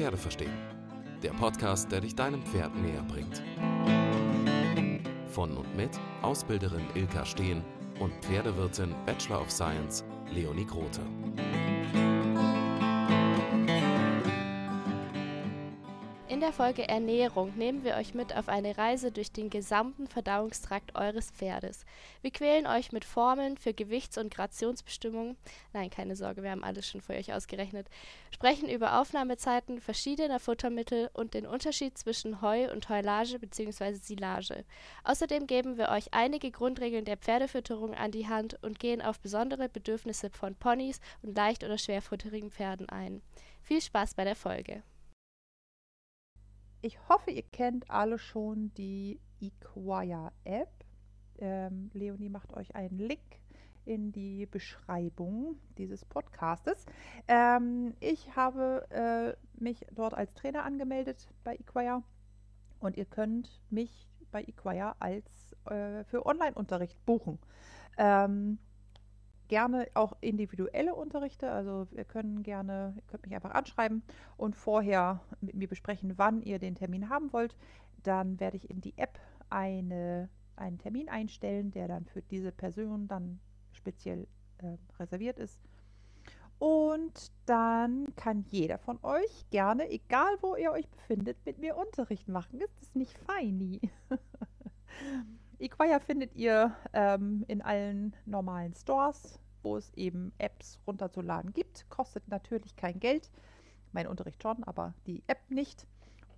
Pferde verstehen. Der Podcast, der dich deinem Pferd näher bringt. Von und mit Ausbilderin Ilka Steen und Pferdewirtin Bachelor of Science Leonie Grote. Der Folge Ernährung nehmen wir euch mit auf eine Reise durch den gesamten Verdauungstrakt eures Pferdes. Wir quälen euch mit Formeln für Gewichts- und Grationsbestimmungen. Nein, keine Sorge, wir haben alles schon für euch ausgerechnet. Sprechen über Aufnahmezeiten verschiedener Futtermittel und den Unterschied zwischen Heu und Heulage bzw. Silage. Außerdem geben wir euch einige Grundregeln der Pferdefütterung an die Hand und gehen auf besondere Bedürfnisse von Ponys und leicht- oder schwerfutterigen Pferden ein. Viel Spaß bei der Folge. Ich hoffe, ihr kennt alle schon die Equire App. Ähm, Leonie macht euch einen Link in die Beschreibung dieses Podcastes. Ähm, ich habe äh, mich dort als Trainer angemeldet bei Equire und ihr könnt mich bei Equire als äh, für Online-Unterricht buchen. Ähm, gerne auch individuelle Unterrichte. Also wir können gerne, ihr könnt mich einfach anschreiben und vorher mit mir besprechen, wann ihr den Termin haben wollt. Dann werde ich in die App eine, einen Termin einstellen, der dann für diese Person dann speziell äh, reserviert ist. Und dann kann jeder von euch gerne, egal wo ihr euch befindet, mit mir Unterricht machen. Ist das nicht feini? Equire findet ihr ähm, in allen normalen Stores, wo es eben Apps runterzuladen gibt. Kostet natürlich kein Geld. Mein Unterricht schon, aber die App nicht.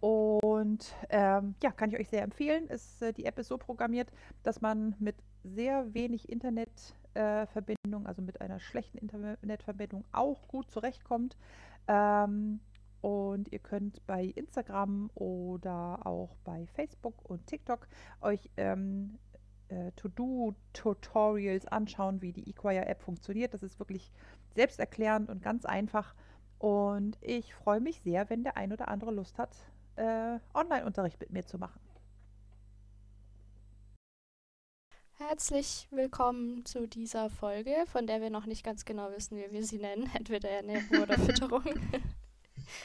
Und ähm, ja, kann ich euch sehr empfehlen. Es, äh, die App ist so programmiert, dass man mit sehr wenig Internetverbindung, äh, also mit einer schlechten Internetverbindung, auch gut zurechtkommt. Ähm, und ihr könnt bei Instagram oder auch bei Facebook und TikTok euch ähm, äh, To-Do-Tutorials anschauen, wie die Equire-App funktioniert. Das ist wirklich selbsterklärend und ganz einfach. Und ich freue mich sehr, wenn der ein oder andere Lust hat, äh, Online-Unterricht mit mir zu machen. Herzlich willkommen zu dieser Folge, von der wir noch nicht ganz genau wissen, wie wir sie nennen. Entweder Ernährung oder Fütterung.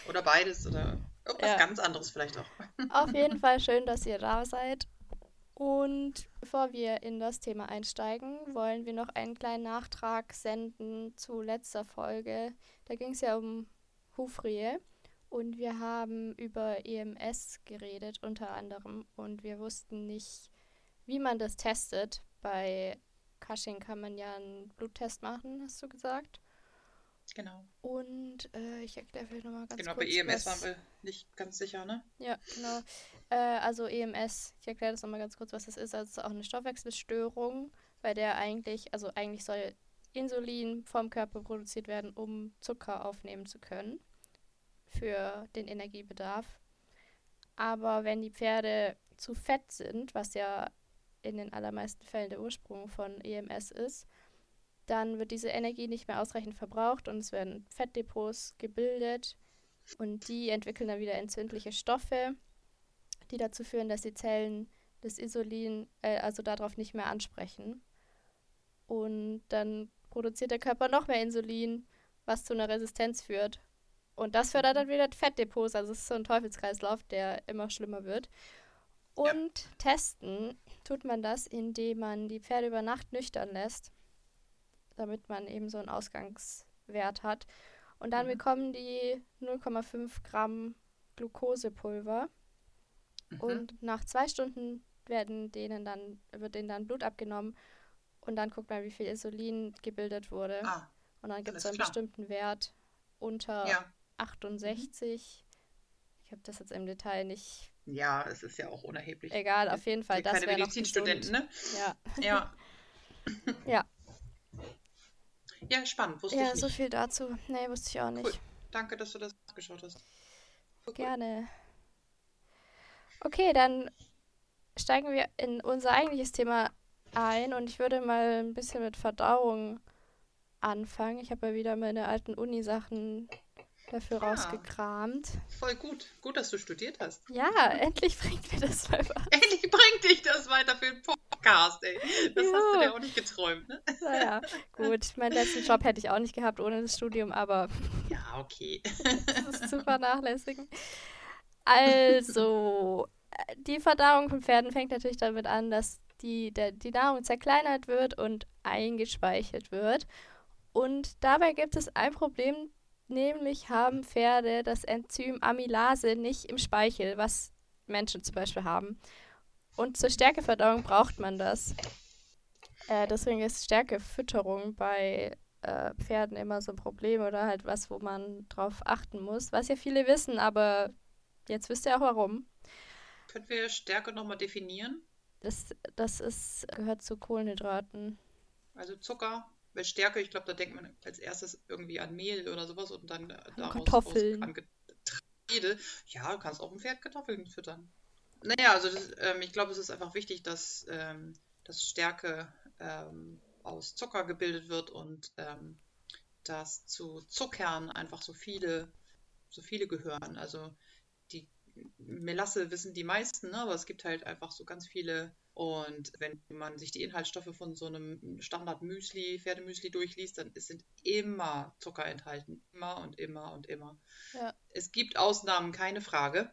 Oder beides oder irgendwas ja. ganz anderes vielleicht auch. Auf jeden Fall schön, dass ihr da seid. Und bevor wir in das Thema einsteigen, wollen wir noch einen kleinen Nachtrag senden zu letzter Folge. Da ging es ja um Hufrehe und wir haben über EMS geredet unter anderem und wir wussten nicht, wie man das testet. Bei Cushing kann man ja einen Bluttest machen, hast du gesagt. Genau. Und äh, ich erkläre vielleicht nochmal ganz genau, kurz. Genau, bei EMS was... waren wir nicht ganz sicher, ne? Ja, genau. Äh, also EMS, ich erkläre das nochmal ganz kurz, was das ist. Also es ist auch eine Stoffwechselstörung, bei der eigentlich, also eigentlich soll Insulin vom Körper produziert werden, um Zucker aufnehmen zu können für den Energiebedarf. Aber wenn die Pferde zu fett sind, was ja in den allermeisten Fällen der Ursprung von EMS ist, dann wird diese Energie nicht mehr ausreichend verbraucht und es werden Fettdepots gebildet und die entwickeln dann wieder entzündliche Stoffe, die dazu führen, dass die Zellen das Insulin, äh, also darauf nicht mehr ansprechen. Und dann produziert der Körper noch mehr Insulin, was zu einer Resistenz führt. Und das fördert dann wieder Fettdepots, also es ist so ein Teufelskreislauf, der immer schlimmer wird. Und ja. testen tut man das, indem man die Pferde über Nacht nüchtern lässt damit man eben so einen Ausgangswert hat. Und dann mhm. bekommen die 0,5 Gramm Glukosepulver. Mhm. Und nach zwei Stunden werden denen dann, wird denen dann Blut abgenommen und dann guckt man, wie viel Insulin gebildet wurde. Ah, und dann gibt es einen klar. bestimmten Wert unter ja. 68. Mhm. Ich habe das jetzt im Detail nicht. Ja, es ist ja auch unerheblich. Egal, auf jeden Fall. Das keine Medizinstudenten, ne? Ja. Ja. ja. Ja, spannend. Wusste ja, ich nicht. so viel dazu. Nee, wusste ich auch nicht. Cool. Danke, dass du das geschaut hast. Cool. Gerne. Okay, dann steigen wir in unser eigentliches Thema ein und ich würde mal ein bisschen mit Verdauung anfangen. Ich habe ja wieder meine alten Uni-Sachen dafür ja, rausgekramt. Voll gut. Gut, dass du studiert hast. Ja, endlich bringt mir das mal was. Endlich bringt dich das weiter für den Podcast. Podcast, ey. Das Juhu. hast du dir auch nicht geträumt, ne? Naja, gut. Meinen letzten Job hätte ich auch nicht gehabt ohne das Studium, aber. Ja, okay. das ist zu vernachlässigen. Also, die Verdauung von Pferden fängt natürlich damit an, dass die, der, die Nahrung zerkleinert wird und eingespeichert wird. Und dabei gibt es ein Problem, nämlich haben Pferde das Enzym Amylase nicht im Speichel, was Menschen zum Beispiel haben. Und zur Stärkeverdauung braucht man das. Äh, deswegen ist Stärkefütterung bei äh, Pferden immer so ein Problem oder halt was, wo man drauf achten muss. Was ja viele wissen, aber jetzt wisst ihr auch warum. Können wir Stärke nochmal definieren? Das, das ist, gehört zu Kohlenhydraten. Also Zucker, weil Stärke, ich glaube, da denkt man als erstes irgendwie an Mehl oder sowas und dann äh, daraus Kartoffeln. an Getreide. Ja, du kannst auch ein Pferd Kartoffeln füttern. Naja, also das, ähm, ich glaube, es ist einfach wichtig, dass, ähm, dass Stärke ähm, aus Zucker gebildet wird und ähm, dass zu Zuckern einfach so viele, so viele gehören. Also die Melasse wissen die meisten, ne? aber es gibt halt einfach so ganz viele. Und wenn man sich die Inhaltsstoffe von so einem Standard-Müsli, Pferdemüsli durchliest, dann sind immer Zucker enthalten. Immer und immer und immer. Ja. Es gibt Ausnahmen, keine Frage.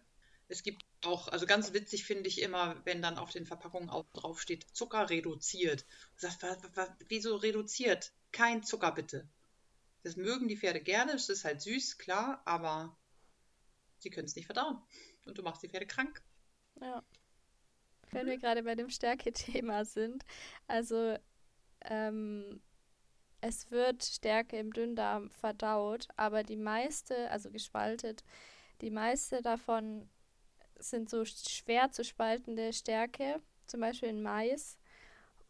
Es gibt auch, also ganz witzig finde ich immer, wenn dann auf den Verpackungen auch drauf steht, Zucker reduziert. Sagt, wieso reduziert? Kein Zucker bitte. Das mögen die Pferde gerne, es ist halt süß, klar, aber sie können es nicht verdauen. Und du machst die Pferde krank. Ja. Wenn wir gerade bei dem Stärke-Thema sind, also ähm, es wird Stärke im Dünndarm verdaut, aber die meiste, also gespaltet, die meiste davon sind so schwer zu spaltende Stärke, zum Beispiel in Mais.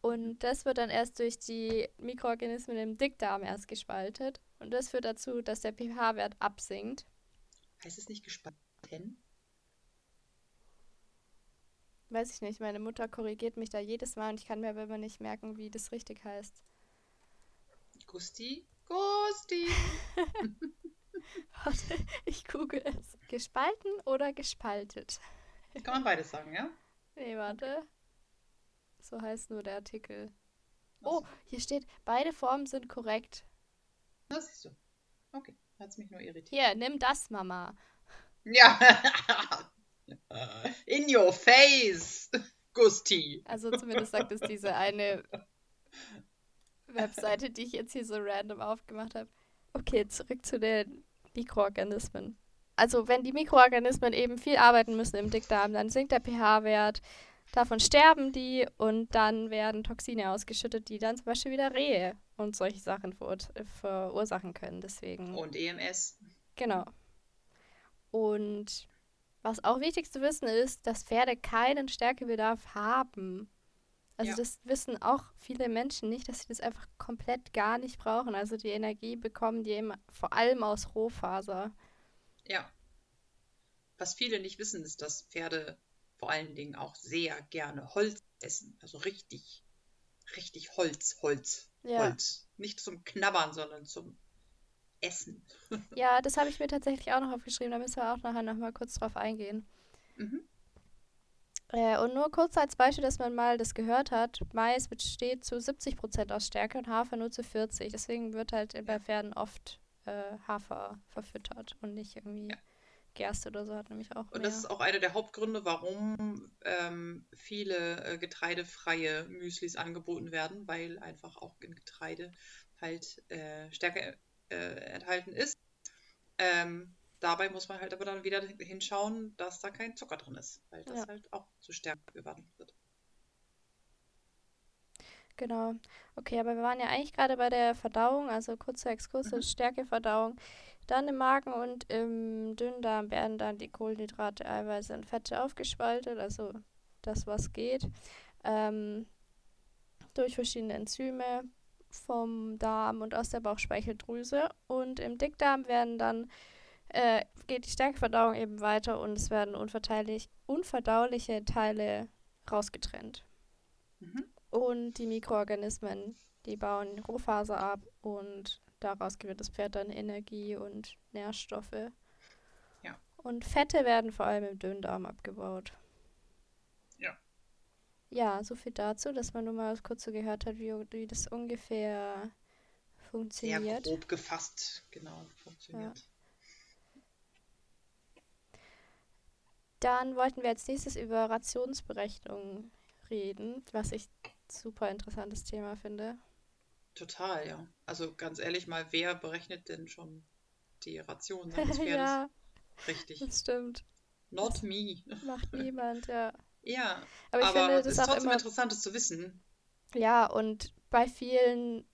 Und das wird dann erst durch die Mikroorganismen im Dickdarm erst gespaltet. Und das führt dazu, dass der pH-Wert absinkt. Heißt es nicht gespalten? Weiß ich nicht. Meine Mutter korrigiert mich da jedes Mal und ich kann mir aber immer nicht merken, wie das richtig heißt. Gusti? Gusti! Warte, ich google es. Gespalten oder gespaltet? Kann man beides sagen, ja? Nee, warte. So heißt nur der Artikel. Oh, hier steht, beide Formen sind korrekt. Das siehst du. Okay, hat es mich nur irritiert. Hier, nimm das, Mama. Ja. In your face, Gusti. Also zumindest sagt es diese eine Webseite, die ich jetzt hier so random aufgemacht habe. Okay, zurück zu den Mikroorganismen. Also wenn die Mikroorganismen eben viel arbeiten müssen im Dickdarm, dann sinkt der pH-Wert, davon sterben die und dann werden Toxine ausgeschüttet, die dann zum Beispiel wieder Rehe und solche Sachen verur verursachen können. Deswegen. Und EMS. Genau. Und was auch wichtig zu wissen ist, dass Pferde keinen Stärkebedarf haben. Also ja. das wissen auch viele Menschen nicht, dass sie das einfach komplett gar nicht brauchen. Also die Energie bekommen die eben vor allem aus Rohfaser. Ja. Was viele nicht wissen, ist, dass Pferde vor allen Dingen auch sehr gerne Holz essen. Also richtig, richtig Holz, Holz, ja. Holz. Nicht zum Knabbern, sondern zum Essen. ja, das habe ich mir tatsächlich auch noch aufgeschrieben. Da müssen wir auch nachher noch mal kurz drauf eingehen. Mhm. Äh, und nur kurz als Beispiel, dass man mal das gehört hat, Mais besteht zu 70% aus Stärke und Hafer nur zu 40%. Deswegen wird halt bei Pferden oft äh, Hafer verfüttert und nicht irgendwie ja. Gerste oder so hat nämlich auch. Und mehr. das ist auch einer der Hauptgründe, warum ähm, viele äh, getreidefreie Müslis angeboten werden, weil einfach auch in Getreide halt äh, Stärke äh, enthalten ist. Ähm, dabei muss man halt aber dann wieder hinschauen, dass da kein Zucker drin ist, weil das ja. halt auch zu Stärke gewandelt wird. Genau. Okay, aber wir waren ja eigentlich gerade bei der Verdauung, also kurzer Exkurs mhm. Stärkeverdauung. Dann im Magen und im Dünndarm werden dann die Kohlenhydrate, Eiweiße und Fette aufgespaltet, also das, was geht, ähm, durch verschiedene Enzyme vom Darm und aus der Bauchspeicheldrüse. Und im Dickdarm werden dann äh, geht die Stärkeverdauung eben weiter und es werden unverdauliche Teile rausgetrennt. Mhm. Und die Mikroorganismen, die bauen Rohfaser ab und daraus gewinnt das Pferd dann Energie und Nährstoffe. Ja. Und Fette werden vor allem im Dünndarm abgebaut. Ja. ja, so viel dazu, dass man nur mal kurz so gehört hat, wie, wie das ungefähr Sehr funktioniert. grob gefasst, genau, funktioniert. Dann wollten wir als nächstes über Rationsberechnung reden, was ich super interessantes Thema finde. Total, ja. Also ganz ehrlich mal, wer berechnet denn schon die Ration seines Pferdes? ja, Richtig. das stimmt. Not me. Macht niemand, ja. Ja, Aber ich aber finde das ist auch trotzdem immer interessant, das zu wissen. Ja, und bei vielen,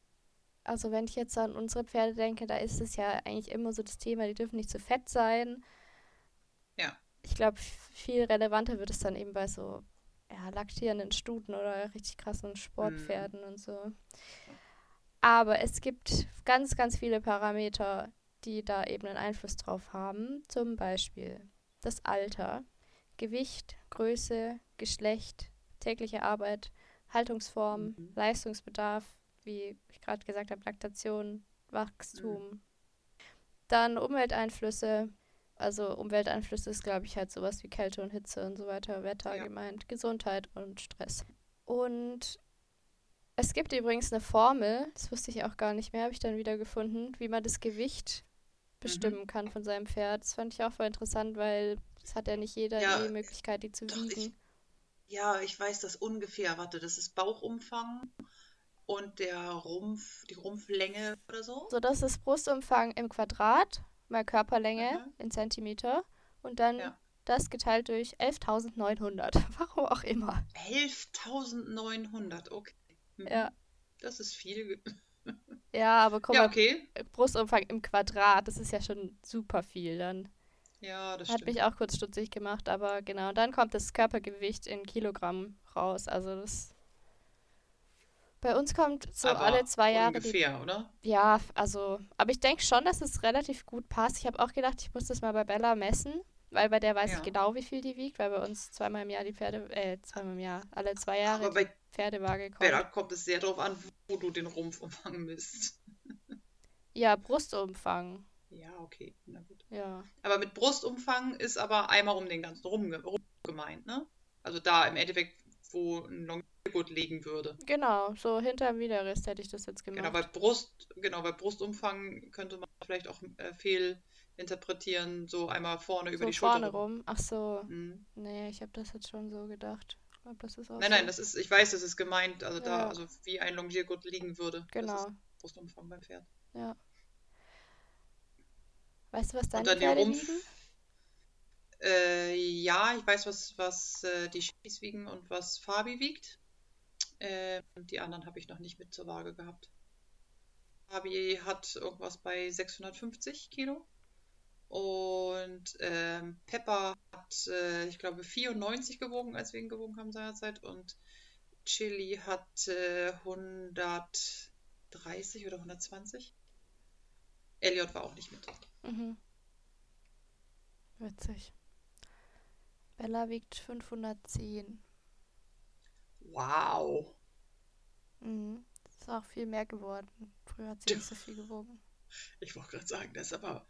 also wenn ich jetzt an unsere Pferde denke, da ist es ja eigentlich immer so das Thema, die dürfen nicht zu fett sein. Ich glaube, viel relevanter wird es dann eben bei so ja, laktierenden Stuten oder richtig krassen Sportpferden und so. Aber es gibt ganz, ganz viele Parameter, die da eben einen Einfluss drauf haben. Zum Beispiel das Alter, Gewicht, Größe, Geschlecht, tägliche Arbeit, Haltungsform, Mhm. Leistungsbedarf, wie ich gerade gesagt habe, Laktation, Wachstum. Dann Umwelteinflüsse. Also Umwelteinflüsse ist, glaube ich, halt sowas wie Kälte und Hitze und so weiter, Wetter Ja. gemeint, Gesundheit und Stress. Und es gibt übrigens eine Formel, das wusste ich auch gar nicht mehr, habe ich dann wieder gefunden, wie man das Gewicht bestimmen kann von seinem Pferd. Das fand ich auch voll interessant, weil das hat ja nicht jeder Ja, die Möglichkeit, die zu doch, ich- wiegen. Ja, ich weiß das ungefähr. Warte, das ist Bauchumfang und der Rumpf, die Rumpflänge oder so. So, das ist Brustumfang im Quadrat, mal Körperlänge Aha. in Zentimeter und dann Ja. das geteilt durch 11.900. Warum auch immer. 11.900, okay. Mhm. Ja. Das ist viel. Ja, aber guck Ja, mal, okay. Brustumfang im Quadrat, das ist ja schon super viel dann. Ja, das Hat stimmt. mich auch kurz stutzig gemacht, aber genau. Dann kommt das Körpergewicht in Kilogramm raus. Also das. Bei uns kommt so Aber alle zwei Jahre die ungefähr, oder? Ja, also, aber ich denke schon, dass es relativ gut passt. Ich habe auch gedacht, ich muss das mal bei Bella messen, weil bei der weiß Ja. ich genau, wie viel die wiegt, weil bei uns zweimal im Jahr die Pferde, äh, zweimal im Jahr, alle zwei Jahre Aber die bei Pferdewaage kommt. Bella kommt es sehr darauf an, wo du den Rumpfumfang misst. Ja, Brustumfang. Ja, okay, na gut. Ja. Aber mit Brustumfang ist aber einmal um den ganzen Rum, ge- rum gemeint, ne? Also da im Endeffekt, wo ein Longiergurt liegen würde. Genau, so hinterm Widerrist hätte ich das jetzt gemacht. Genau, bei Brust, genau, bei Brustumfang könnte man vielleicht auch äh, fehlinterpretieren, so einmal vorne über so die Schulter vorne rum. Ach so. Mhm. Nee, ich habe das jetzt schon so gedacht. Ich glaube, das ist auch Nein, so. nein, das ist, ich weiß, das ist gemeint, also da, Ja. also wie ein Longiergurt liegen würde. Das Genau. ist Brustumfang beim Pferd. Ja. Weißt du, was deine Pferde Rumpf. wiegen? Äh, ja, ich weiß, was, was äh, die Schies wiegen und was Fabi wiegt. Ähm, die anderen habe ich noch nicht mit zur Waage gehabt. Fabi hat irgendwas bei 650 Kilo. Und ähm, Pepper hat, äh, ich glaube, 94 gewogen, als wir ihn gewogen haben seinerzeit. Und Chili hat äh, 130 oder 120. Elliot war auch nicht mit. Mhm. Witzig. Bella wiegt 510. Wow. Mhm. Das ist auch viel mehr geworden. Früher hat sie nicht so viel gewogen. Ich wollte gerade sagen, das ist aber,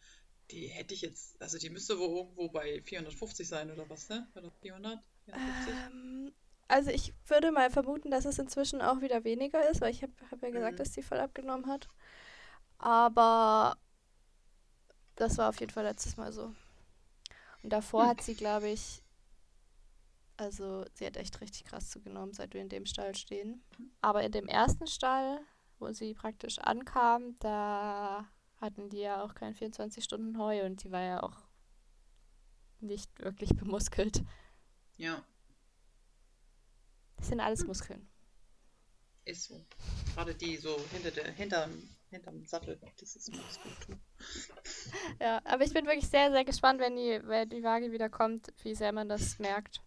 die hätte ich jetzt, also die müsste wohl irgendwo bei 450 sein oder was, ne? Oder 400? 450? Ähm, also ich würde mal vermuten, dass es inzwischen auch wieder weniger ist, weil ich habe hab ja gesagt, Mhm. dass sie voll abgenommen hat. Aber das war auf jeden Fall letztes Mal so. Und davor Hm. hat sie, glaube ich, also sie hat echt richtig krass zugenommen, seit wir in dem Stall stehen. Aber in dem ersten Stall, wo sie praktisch ankam, da hatten die ja auch kein 24 Stunden Heu und die war ja auch nicht wirklich bemuskelt. Ja, Das sind alles Muskeln. ist so. Gerade die so hinter der, hinterm, hinterm Sattel, das ist Gute. Ja, aber ich bin wirklich sehr, sehr gespannt, wenn die, wenn die Waage wieder kommt, wie sehr man das merkt.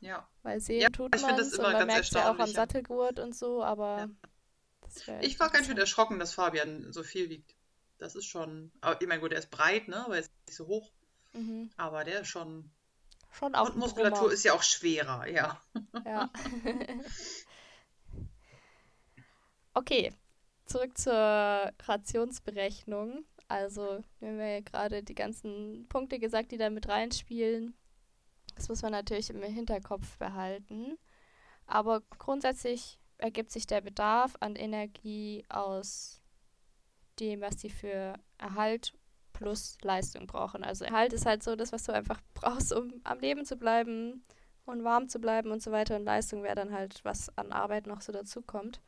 Ja, Weil sehen Ja, tut man das es und immer man ganz merkt es ja auch am. Sattelgurt und so, aber Ja. ich war ganz schön erschrocken, dass Fabian so viel wiegt. Das ist schon, aber ich meine, gut, er ist breit, ne? Aber er ist nicht so hoch. Mhm. Aber der ist schon. Schon auch Und Muskulatur Brummer. ist ja auch schwerer, ja. Ja. okay, zurück zur Rationsberechnung. Also, wir haben ja gerade die ganzen Punkte gesagt, die da mit reinspielen. Das muss man natürlich im Hinterkopf behalten. Aber grundsätzlich ergibt sich der Bedarf an Energie aus dem, was sie für Erhalt plus Leistung brauchen. Also Erhalt ist halt so das, was du einfach brauchst, um am Leben zu bleiben und warm zu bleiben und so weiter. Und Leistung wäre dann halt, was an Arbeit noch so dazukommt.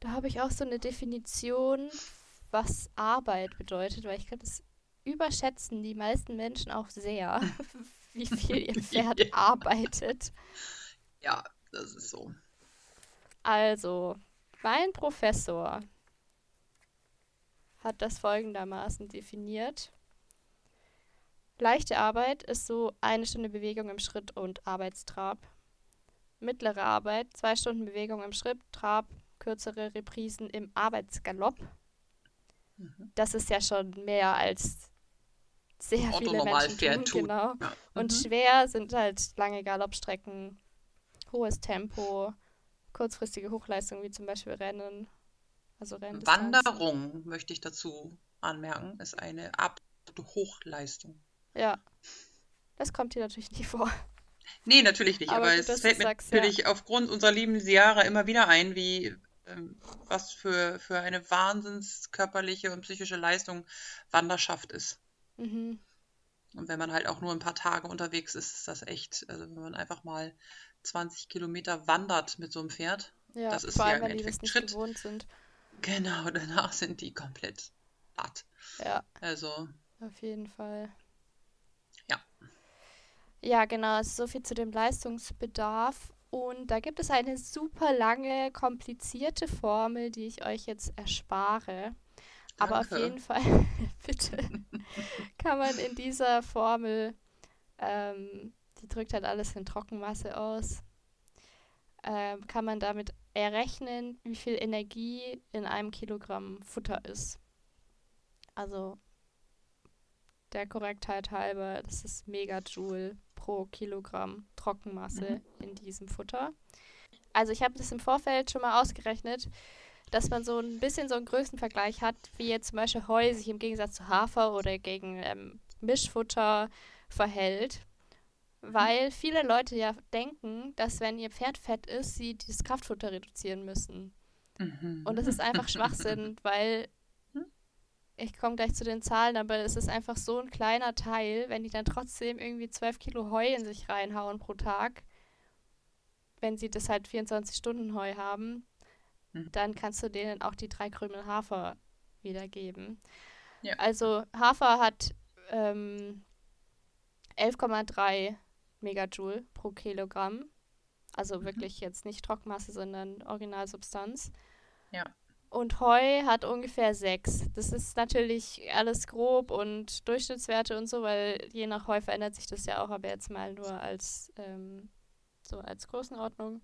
Da habe ich auch so eine Definition, was Arbeit bedeutet, weil ich glaube, das überschätzen die meisten Menschen auch sehr, wie viel ihr Pferd arbeitet. Ja, das ist so. Also, mein Professor hat das folgendermaßen definiert. Leichte Arbeit ist so eine Stunde Bewegung im Schritt und Arbeitstrab. Mittlere Arbeit, zwei Stunden Bewegung im Schritt, Trab, kürzere Reprisen im Arbeitsgalopp. Mhm. Das ist ja schon mehr als sehr Auto viele Menschen tun, tun. Genau. Ja. Und mhm. schwer sind halt lange Galoppstrecken, hohes Tempo, kurzfristige Hochleistung wie zum Beispiel Rennen. Also Rennen. Wanderung möchte ich dazu anmerken, ist eine absolute Hochleistung. Ja. Das kommt hier natürlich nicht vor. Nee, natürlich nicht. Aber, aber gut, es fällt mir sagst, natürlich ja. aufgrund unserer lieben Jahre immer wieder ein, wie ähm, was für, für eine wahnsinns körperliche und psychische Leistung Wanderschaft ist. Mhm. Und wenn man halt auch nur ein paar Tage unterwegs ist, ist das echt, also wenn man einfach mal 20 Kilometer wandert mit so einem Pferd, ja, das ist vor allem, ja im wenn die das nicht Schritt. gewohnt sind. Genau, danach sind die komplett platt. Ja. Also. Auf jeden Fall. Ja. Ja, genau, so viel zu dem Leistungsbedarf. Und da gibt es eine super lange, komplizierte Formel, die ich euch jetzt erspare. Aber auf jeden Fall, bitte, kann man in dieser Formel, ähm, die drückt halt alles in Trockenmasse aus, ähm, kann man damit errechnen, wie viel Energie in einem Kilogramm Futter ist. Also der Korrektheit halber, das ist Megajoule pro Kilogramm Trockenmasse mhm. in diesem Futter. Also ich habe das im Vorfeld schon mal ausgerechnet dass man so ein bisschen so einen Größenvergleich hat, wie jetzt zum Beispiel Heu sich im Gegensatz zu Hafer oder gegen ähm, Mischfutter verhält. Weil viele Leute ja denken, dass wenn ihr Pferd fett ist, sie dieses Kraftfutter reduzieren müssen. Mhm. Und das ist einfach Schwachsinn, weil ich komme gleich zu den Zahlen, aber es ist einfach so ein kleiner Teil, wenn die dann trotzdem irgendwie 12 Kilo Heu in sich reinhauen pro Tag, wenn sie das halt 24 Stunden Heu haben, Mhm. dann kannst du denen auch die drei Krümel Hafer wiedergeben. Ja. Also Hafer hat ähm, 11,3 Megajoule pro Kilogramm. Also mhm. wirklich jetzt nicht Trockenmasse, sondern Originalsubstanz. Ja. Und Heu hat ungefähr 6. Das ist natürlich alles grob und Durchschnittswerte und so, weil je nach Heu verändert sich das ja auch, aber jetzt mal nur als ähm, so als Größenordnung.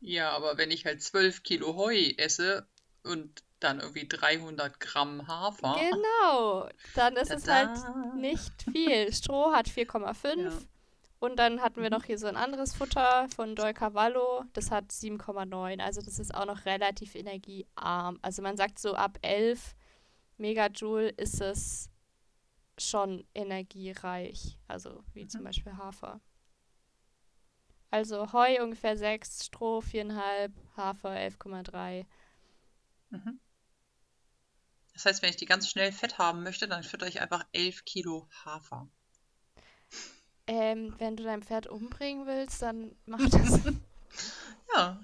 Ja, aber wenn ich halt 12 Kilo Heu esse und dann irgendwie 300 Gramm Hafer. Genau, dann ist es halt nicht viel. Stroh hat 4,5 ja. und dann hatten wir noch hier so ein anderes Futter von Dol Cavallo, das hat 7,9. Also das ist auch noch relativ energiearm. Also man sagt so ab 11 Megajoule ist es schon energiereich, also wie mhm. zum Beispiel Hafer. Also Heu ungefähr 6, Stroh 4,5, Hafer 11,3. Mhm. Das heißt, wenn ich die ganz schnell fett haben möchte, dann fütter ich einfach 11 Kilo Hafer. Ähm, wenn du dein Pferd umbringen willst, dann mach das. ja.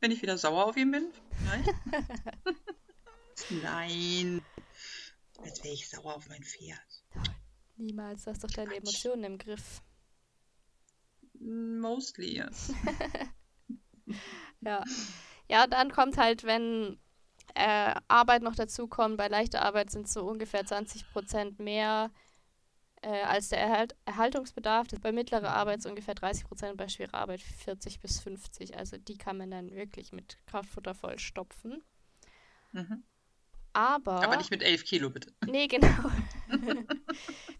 Wenn ich wieder sauer auf ihn bin? Nein. Nein. Als wäre ich sauer auf mein Pferd. Niemals, du hast doch deine Emotionen im Griff. Mostly, yes. ja. Ja, dann kommt halt, wenn äh, Arbeit noch dazu kommt, bei leichter Arbeit sind es so ungefähr 20 Prozent mehr äh, als der Erhalt Erhaltungsbedarf. Bei mittlerer Arbeit ist ungefähr 30 Prozent, bei schwerer Arbeit 40 bis 50. Also die kann man dann wirklich mit Kraftfutter voll stopfen. Mhm. Aber. Aber nicht mit 11 Kilo, bitte. Nee, genau.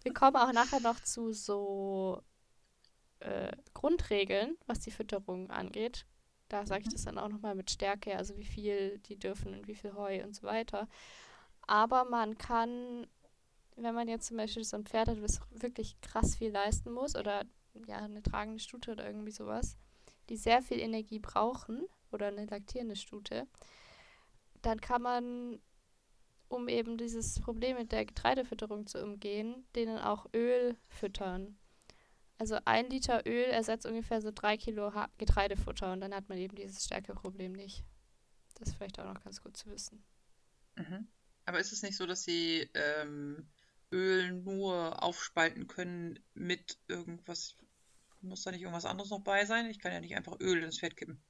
Wir kommen auch nachher noch zu so äh, Grundregeln, was die Fütterung angeht. Da sage ich mhm. das dann auch nochmal mit Stärke, also wie viel die dürfen und wie viel Heu und so weiter. Aber man kann, wenn man jetzt zum Beispiel so ein Pferd hat, das wirklich krass viel leisten muss oder ja, eine tragende Stute oder irgendwie sowas, die sehr viel Energie brauchen oder eine laktierende Stute, dann kann man, um eben dieses Problem mit der Getreidefütterung zu umgehen, denen auch Öl füttern. Also ein Liter Öl ersetzt ungefähr so drei Kilo ha Getreidefutter und dann hat man eben dieses Stärkeproblem nicht. Das ist vielleicht auch noch ganz gut zu wissen. Mhm. Aber ist es nicht so, dass sie ähm, Öl nur aufspalten können mit irgendwas? Muss da nicht irgendwas anderes noch bei sein? Ich kann ja nicht einfach Öl ins Fett kippen.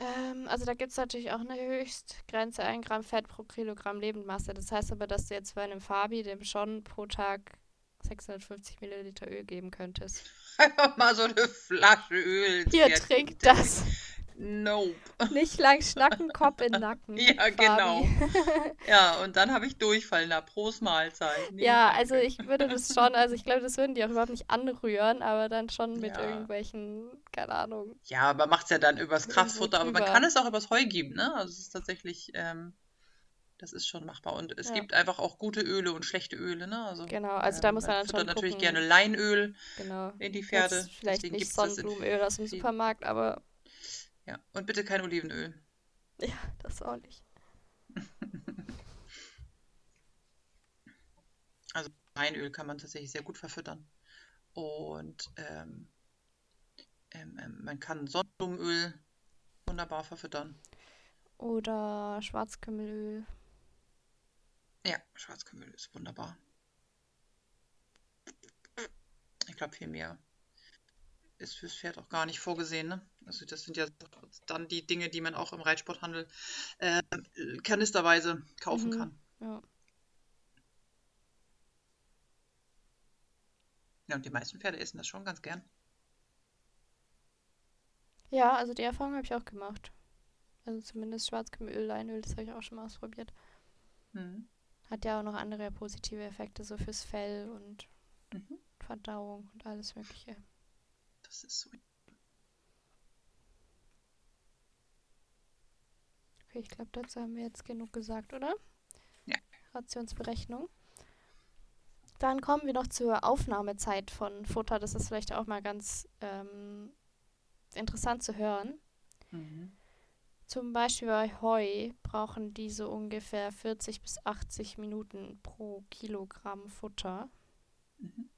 Ähm, also da gibt es natürlich auch eine Höchstgrenze, 1 Gramm Fett pro Kilogramm Lebendmasse. Das heißt aber, dass du jetzt bei einem Fabi dem schon pro Tag 650 Milliliter Öl geben könntest. Einfach mal so eine Flasche Öl. Hier, trink das. Nope. Nicht lang schnacken, Kopf in den Nacken. Ja, Fabi. genau. Ja, und dann habe ich Durchfall nach Prost Mahlzeit. Nee, Ja, danke. also ich würde das schon, also ich glaube, das würden die auch überhaupt nicht anrühren, aber dann schon mit Ja. irgendwelchen, keine Ahnung. Ja, aber macht es ja dann übers Kraftfutter. Aber man kann es auch übers Heu geben, ne? Also es ist tatsächlich, ähm, das ist schon machbar. Und es Ja. gibt einfach auch gute Öle und schlechte Öle, ne? Also, Genau, also da ähm, muss man dann schon natürlich gucken. gerne Leinöl Genau. in die Pferde. Jetzt vielleicht Deswegen nicht Sonnenblumenöl aus dem Supermarkt, aber Ja, und bitte kein Olivenöl. ja, das auch nicht. Leinöl kann man tatsächlich sehr gut verfüttern. Und ähm, ähm, ähm, man kann Sonnenblumenöl wunderbar verfüttern. Oder Schwarzkümmelöl. Ja, Schwarzkümmel ist wunderbar. Ich glaube, viel mehr ist fürs Pferd auch gar nicht vorgesehen. Ne? Also das sind ja dann die Dinge, die man auch im Reitsporthandel ähm, kanisterweise kaufen Mhm. kann. Ja. Ja, und die meisten Pferde essen das schon ganz gern. Ja, also die Erfahrung habe ich auch gemacht. Also zumindest Schwarzkümmelöl, Leinöl, das habe ich auch schon mal ausprobiert. Mhm. Hat ja auch noch andere positive Effekte, so fürs Fell und Mhm. Verdauung und alles Mögliche. Das ist so. Okay, ich glaube, dazu haben wir jetzt genug gesagt, oder? Ja. Rationsberechnung. Dann kommen wir noch zur Aufnahmezeit von Futter. Das ist vielleicht auch mal ganz ähm, interessant zu hören. Mhm. Zum Beispiel bei Heu brauchen die so ungefähr 40 bis 80 Minuten pro Kilogramm Futter. Mhm.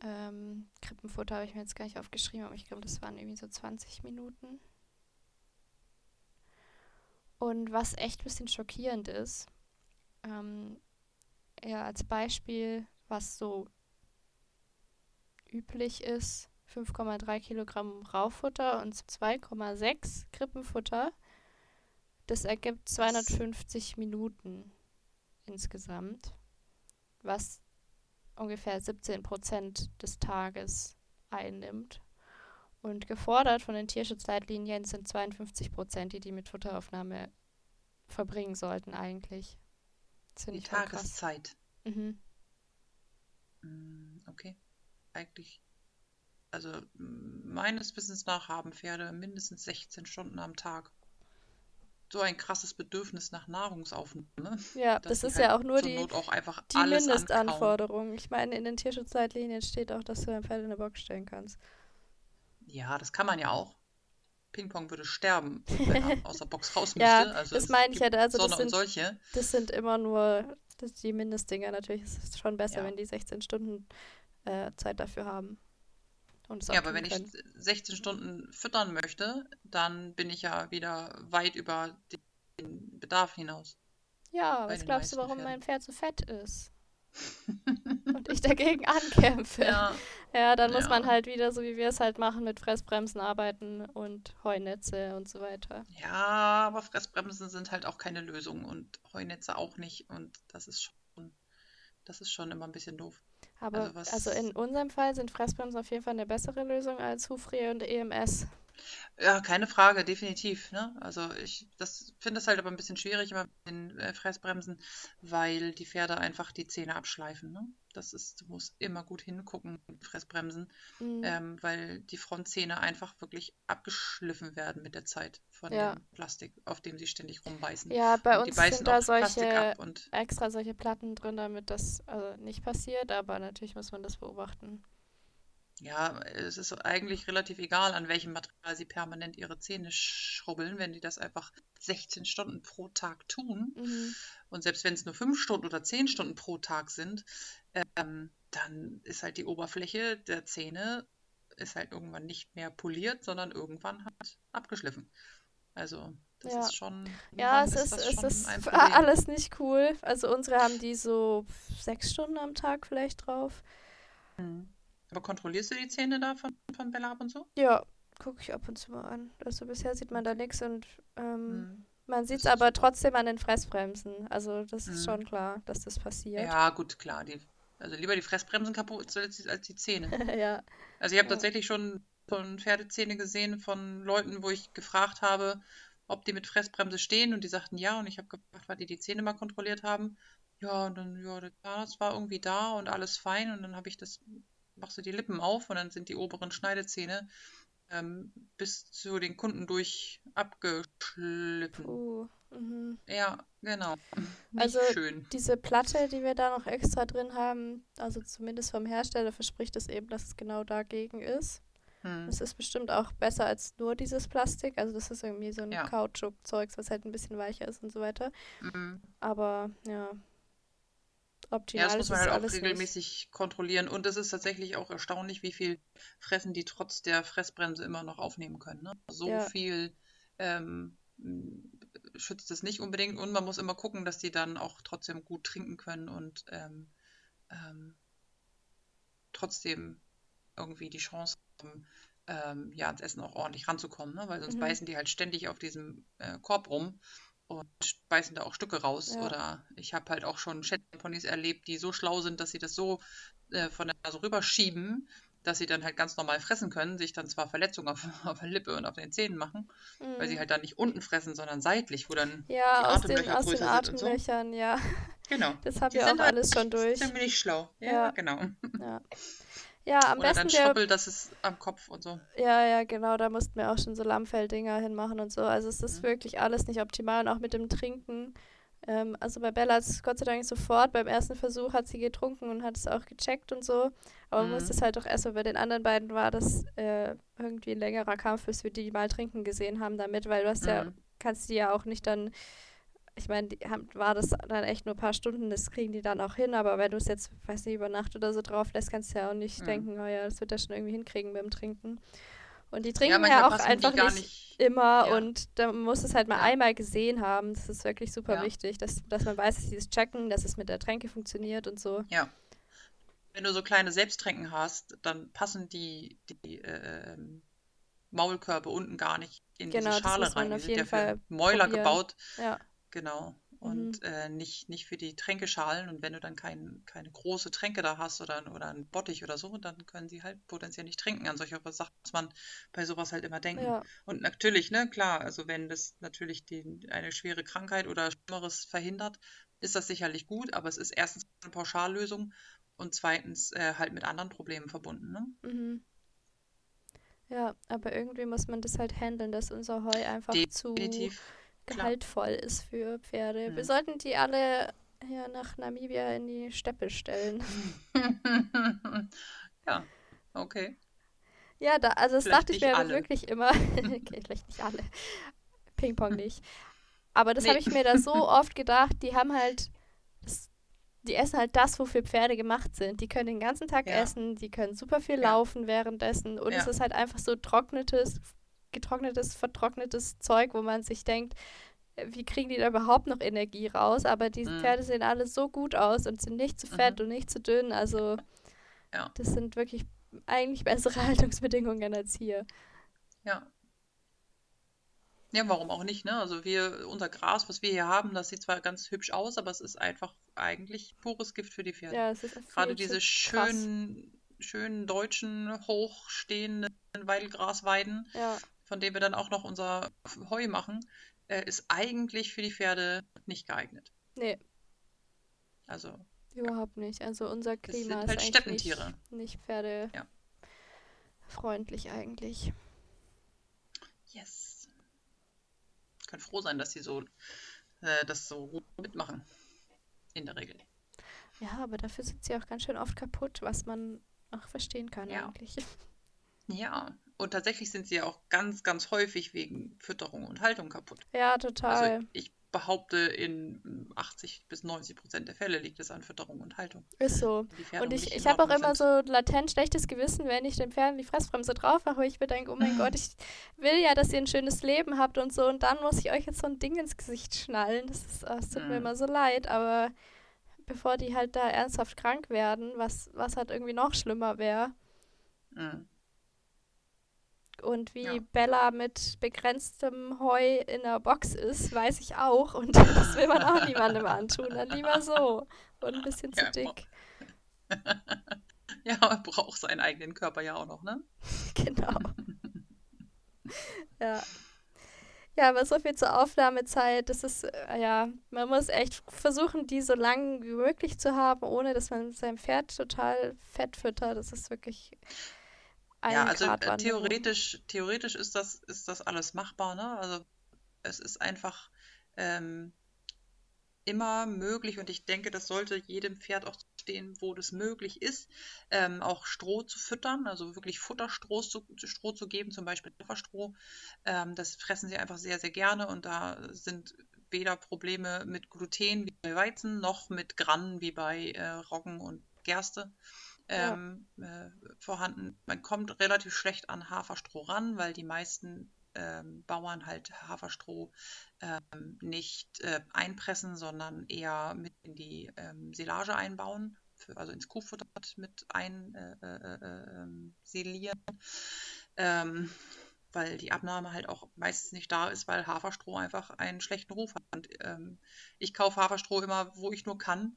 Ähm, Krippenfutter habe ich mir jetzt gar nicht aufgeschrieben, aber ich glaube, das waren irgendwie so 20 Minuten. Und was echt ein bisschen schockierend ist, ähm, ja, als Beispiel, was so üblich ist, 5,3 Kilogramm Raufutter und 2,6 Krippenfutter. Das ergibt 250 Minuten insgesamt, was ungefähr 17 Prozent des Tages einnimmt. Und gefordert von den Tierschutzleitlinien sind 52 Prozent, die die mit Futteraufnahme verbringen sollten eigentlich. Die. Tageszeit. Mhm. Mm, Okay. Eigentlich, also meines Wissens nach haben Pferde mindestens 16 Stunden am Tag. So ein krasses Bedürfnis nach Nahrungsaufnahme, Ja, dass das ist halt ja auch nur die, auch die. Mindestanforderung. Ich meine, in den Tierschutzleitlinien steht auch, dass du dein Pferd in eine Box stellen kannst. Ja, das kann man ja auch. Ping-Pong würde sterben, wenn er aus der Box raus müsste. Ja, also das meine ich ja, also das sind- solche. Das sind immer nur das, die Mindestdinger. Natürlich ist es schon besser, Ja. wenn die 16 Stunden äh, Zeit dafür haben. Und Ja, aber wenn ich können. 16 Stunden füttern möchte, dann bin ich ja wieder weit über den Bedarf hinaus. Ja, was glaubst du, warum Pferden. mein Pferd so fett ist? Und ich dagegen ankämpfe. Ja, Ja, dann muss man Ja. halt wieder, so wie wir es halt machen, mit Fressbremsen arbeiten und Heunetze und so weiter. ja, aber Fressbremsen sind halt auch keine Lösung und Heunetze auch nicht und das ist schon, das ist schon immer ein bisschen doof. Aber Also was- also in unserem Fall sind Fressbremsen auf jeden Fall eine bessere Lösung als Hufrehe und EMS. Ja, keine Frage, definitiv. Ne? Also ich das finde es halt aber ein bisschen schwierig immer mit den äh, Fressbremsen, weil die Pferde einfach die Zähne abschleifen. Ne? Das ist, du musst immer gut hingucken mit Fressbremsen, Mhm. ähm, weil die Frontzähne einfach wirklich abgeschliffen werden mit der Zeit von Ja. dem Plastik, auf dem sie ständig rumbeißen. Ja, bei und uns sind da solche extra solche Platten drin, damit das also nicht passiert, aber natürlich muss man das beobachten. Ja, es ist eigentlich relativ egal, an welchem Material sie permanent ihre Zähne schrubbeln, wenn die das einfach 16 Stunden pro Tag tun. Mhm. Und selbst wenn es nur 5 Stunden oder 10 Stunden pro Tag sind, ähm, dann ist halt die Oberfläche der Zähne ist halt irgendwann nicht mehr poliert, sondern irgendwann halt abgeschliffen. Also das Ja. ist schon. Ja, es ist, das es ist alles nicht cool. Also unsere haben die so sechs Stunden am Tag vielleicht drauf. Mhm. Aber kontrollierst du die Zähne da von, von Bella ab und so? Ja, gucke ich ab und zu mal an. Also bisher sieht man da nichts und ähm, Mhm. man sieht es ist aber trotzdem an den Fressbremsen. Also das ist Mhm. schon klar, dass das passiert. Ja, gut, klar. Die, also lieber die Fressbremsen kaputt als die, Zähne. ja. Also ich habe Ja. tatsächlich schon, schon Pferdezähne gesehen von Leuten, wo ich gefragt habe, ob die mit Fressbremse stehen und die sagten ja und ich habe gefragt, weil die die Zähne mal kontrolliert haben. Ja, und dann, ja, Zahnarzt war irgendwie da und alles fein und dann habe ich das, machst du die Lippen auf und dann sind die oberen Schneidezähne ähm, bis zu den Kunden durch abgeschliffen. Puh. Mhm. Ja, genau. Nicht Also, schön. Diese Platte, die wir da noch extra drin haben, also zumindest vom Hersteller verspricht es eben, dass es genau dagegen ist. Hm. Es ist bestimmt auch besser als nur dieses Plastik. Also das ist irgendwie so ein Ja. Kautschuk-Zeugs, was halt ein bisschen weicher ist und so weiter. Mhm. Aber ja, Ja, optimal das muss man halt auch alles nicht. regelmäßig kontrollieren. Und es ist tatsächlich auch erstaunlich, wie viel Fressen die trotz der Fressbremse immer noch aufnehmen können. Ne? So Ja. viel ähm, schützt es nicht unbedingt. Und man muss immer gucken, dass die dann auch trotzdem gut trinken können und ähm, ähm, trotzdem irgendwie die Chance haben, ähm, ja, ans Essen auch ordentlich ranzukommen. Ne? Weil sonst Mhm. beißen die halt ständig auf diesem äh, Korb rum und beißen da auch Stücke raus. Ja. Oder ich habe halt auch schon Shetland-Ponys erlebt, die so schlau sind, dass sie das so äh, von der Nase rüberschieben, dass sie dann halt ganz normal fressen können, sich dann zwar Verletzungen auf, auf der Lippe und auf den Zähnen machen, weil sie Mhm. halt dann nicht unten fressen, sondern seitlich, wo dann die Ja, aus den, Atemlöcher aus den größer sind und so. Atemlöchern, ja. Genau. Das haben Die wir auch halt alles schon durch. ziemlich schlau. Ja, Ja. genau. Ja, ja am Oder besten dann schrubbelt das ist am Kopf und so. Ja, ja, genau, da mussten wir auch schon so Lammfelldinger hinmachen und so. Also es ist Mhm. wirklich alles nicht optimal und auch mit dem Trinken. Ähm, also bei Bella hat es Gott sei Dank sofort, beim ersten Versuch hat sie getrunken und hat es auch gecheckt und so. Aber man Mhm. musste es halt auch erstmal bei den anderen beiden war das äh, irgendwie ein längerer Kampf, bis wir die mal trinken gesehen haben damit, weil du hast ja, Mhm. kannst die ja auch nicht dann, ich meine, die haben, war das dann echt nur ein paar Stunden, das kriegen die dann auch hin, aber wenn du es jetzt, weiß nicht, über Nacht oder so drauf lässt, kannst du ja auch nicht Mhm. denken, oh ja, das wird er schon irgendwie hinkriegen beim Trinken. Und die Ja, trinken ja, manchmal auch einfach nicht, nicht. immer Ja. und da muss es halt mal Ja. einmal gesehen haben. Das ist wirklich super Ja. wichtig, dass, dass man weiß, dass sie das checken, dass es mit der Tränke funktioniert und so. Ja. Wenn du so kleine Selbsttränken hast, dann passen die, die äh, Maulkörbe unten gar nicht in Genau, diese das Schale muss man rein. auf Die sind jeden ja für Fall Mäuler probieren. gebaut. Ja. Genau. Mhm. Und äh, nicht, nicht für die Tränkeschalen. Und wenn du dann kein, keine große Tränke da hast oder, oder einen Bottich oder so, dann können sie halt potenziell nicht trinken. An solche Sachen muss man bei sowas halt immer denken. Ja, Und natürlich, ne, klar, also wenn das natürlich die, eine schwere Krankheit oder Schlimmeres verhindert, ist das sicherlich gut, aber es ist erstens eine Pauschallösung und zweitens äh, halt mit anderen Problemen verbunden. Ne? mhm. Ja, aber irgendwie muss man das halt handeln, dass unser Heu einfach zu Definitiv. klar. Gehaltvoll ist für Pferde. Wir Mhm. sollten die alle hier nach Namibia in die Steppe stellen. ja, okay. Ja, da, also das Vielleicht dachte ich mir alle. wirklich immer. okay, vielleicht nicht alle. Ping-Pong nicht. Aber das Nee. habe ich mir da so oft gedacht, die haben halt, die essen halt das, wofür Pferde gemacht sind. Die können den ganzen Tag Ja. essen, die können super viel Ja. laufen währenddessen und es Ja. ist halt einfach so trocknetes, getrocknetes, vertrocknetes Zeug, wo man sich denkt, äh, wie kriegen die da überhaupt noch Energie raus? Aber diese Mhm. Pferde sehen alle so gut aus und sind nicht zu fett Mhm. und nicht zu dünn. Also Ja. das sind wirklich eigentlich bessere Haltungsbedingungen als hier. Ja. Ja, warum auch nicht, ne? Also wir, unser Gras, was wir hier haben, das sieht zwar ganz hübsch aus, aber es ist einfach eigentlich pures Gift für die Pferde. Ja, es ist Gerade diese schönen, schönen deutschen, hochstehenden Weidelgrasweiden, Ja, von denen wir dann auch noch unser Heu machen, äh, ist eigentlich für die Pferde nicht geeignet. nee, Also, überhaupt nicht. Also unser Das Klima sind ist halt eigentlich Steppentiere. nicht, nicht pferdefreundlich Ja. eigentlich. yes. Können froh sein, dass sie so äh, das so gut mitmachen. In der Regel. Ja, aber dafür sind sie auch ganz schön oft kaputt, was man auch verstehen kann Ja. eigentlich. Ja, und tatsächlich sind sie ja auch ganz, ganz häufig wegen Fütterung und Haltung kaputt. Ja, Also total. ich behaupte, in 80 bis 90 Prozent der Fälle liegt es an Fütterung und Haltung. Ist so. Und ich, ich habe auch immer sind. so latent schlechtes Gewissen, wenn ich den Pferden die Fressbremse drauf mache, wo ich mir denke, oh mein Gott, ich will ja, dass ihr ein schönes Leben habt und so und dann muss ich euch jetzt so ein Ding ins Gesicht schnallen. Das, ist, oh, es tut mir Mhm. immer so leid, aber bevor die halt da ernsthaft krank werden, was, was halt irgendwie noch schlimmer wäre Mhm. Und wie Ja. Bella mit begrenztem Heu in der Box ist, weiß ich auch und das will man auch niemandem antun, dann lieber so und ein bisschen zu Ja, dick. Ja, man braucht seinen eigenen Körper ja auch noch, ne? Genau. ja. Ja, aber so viel zur Aufnahmezeit. Das ist, äh, ja, man muss echt versuchen, die so lang wie möglich zu haben, ohne dass man sein Pferd total fett füttert. Das ist wirklich Ja, also äh, Gratwanderung. theoretisch, theoretisch ist das, ist das alles machbar, ne? Also es ist einfach ähm, immer möglich und ich denke, das sollte jedem Pferd auch stehen, wo das möglich ist, ähm, auch Stroh zu füttern, also wirklich Futterstroh zu, Stroh zu geben, zum Beispiel Haferstroh. Ähm, das fressen sie einfach sehr, sehr gerne und da sind weder Probleme mit Gluten wie bei Weizen noch mit Grannen wie bei äh, Roggen und Gerste Ja. ähm, äh, vorhanden. Man kommt relativ schlecht an Haferstroh ran, weil die meisten ähm, Bauern halt Haferstroh ähm, nicht äh, einpressen, sondern eher mit in die ähm, Silage einbauen, für, also ins Kuhfutter mit ein äh, äh, äh, ähm, ähm, weil die Abnahme halt auch meistens nicht da ist, weil Haferstroh einfach einen schlechten Ruf hat. Und, ähm, ich kaufe Haferstroh immer, wo ich nur kann,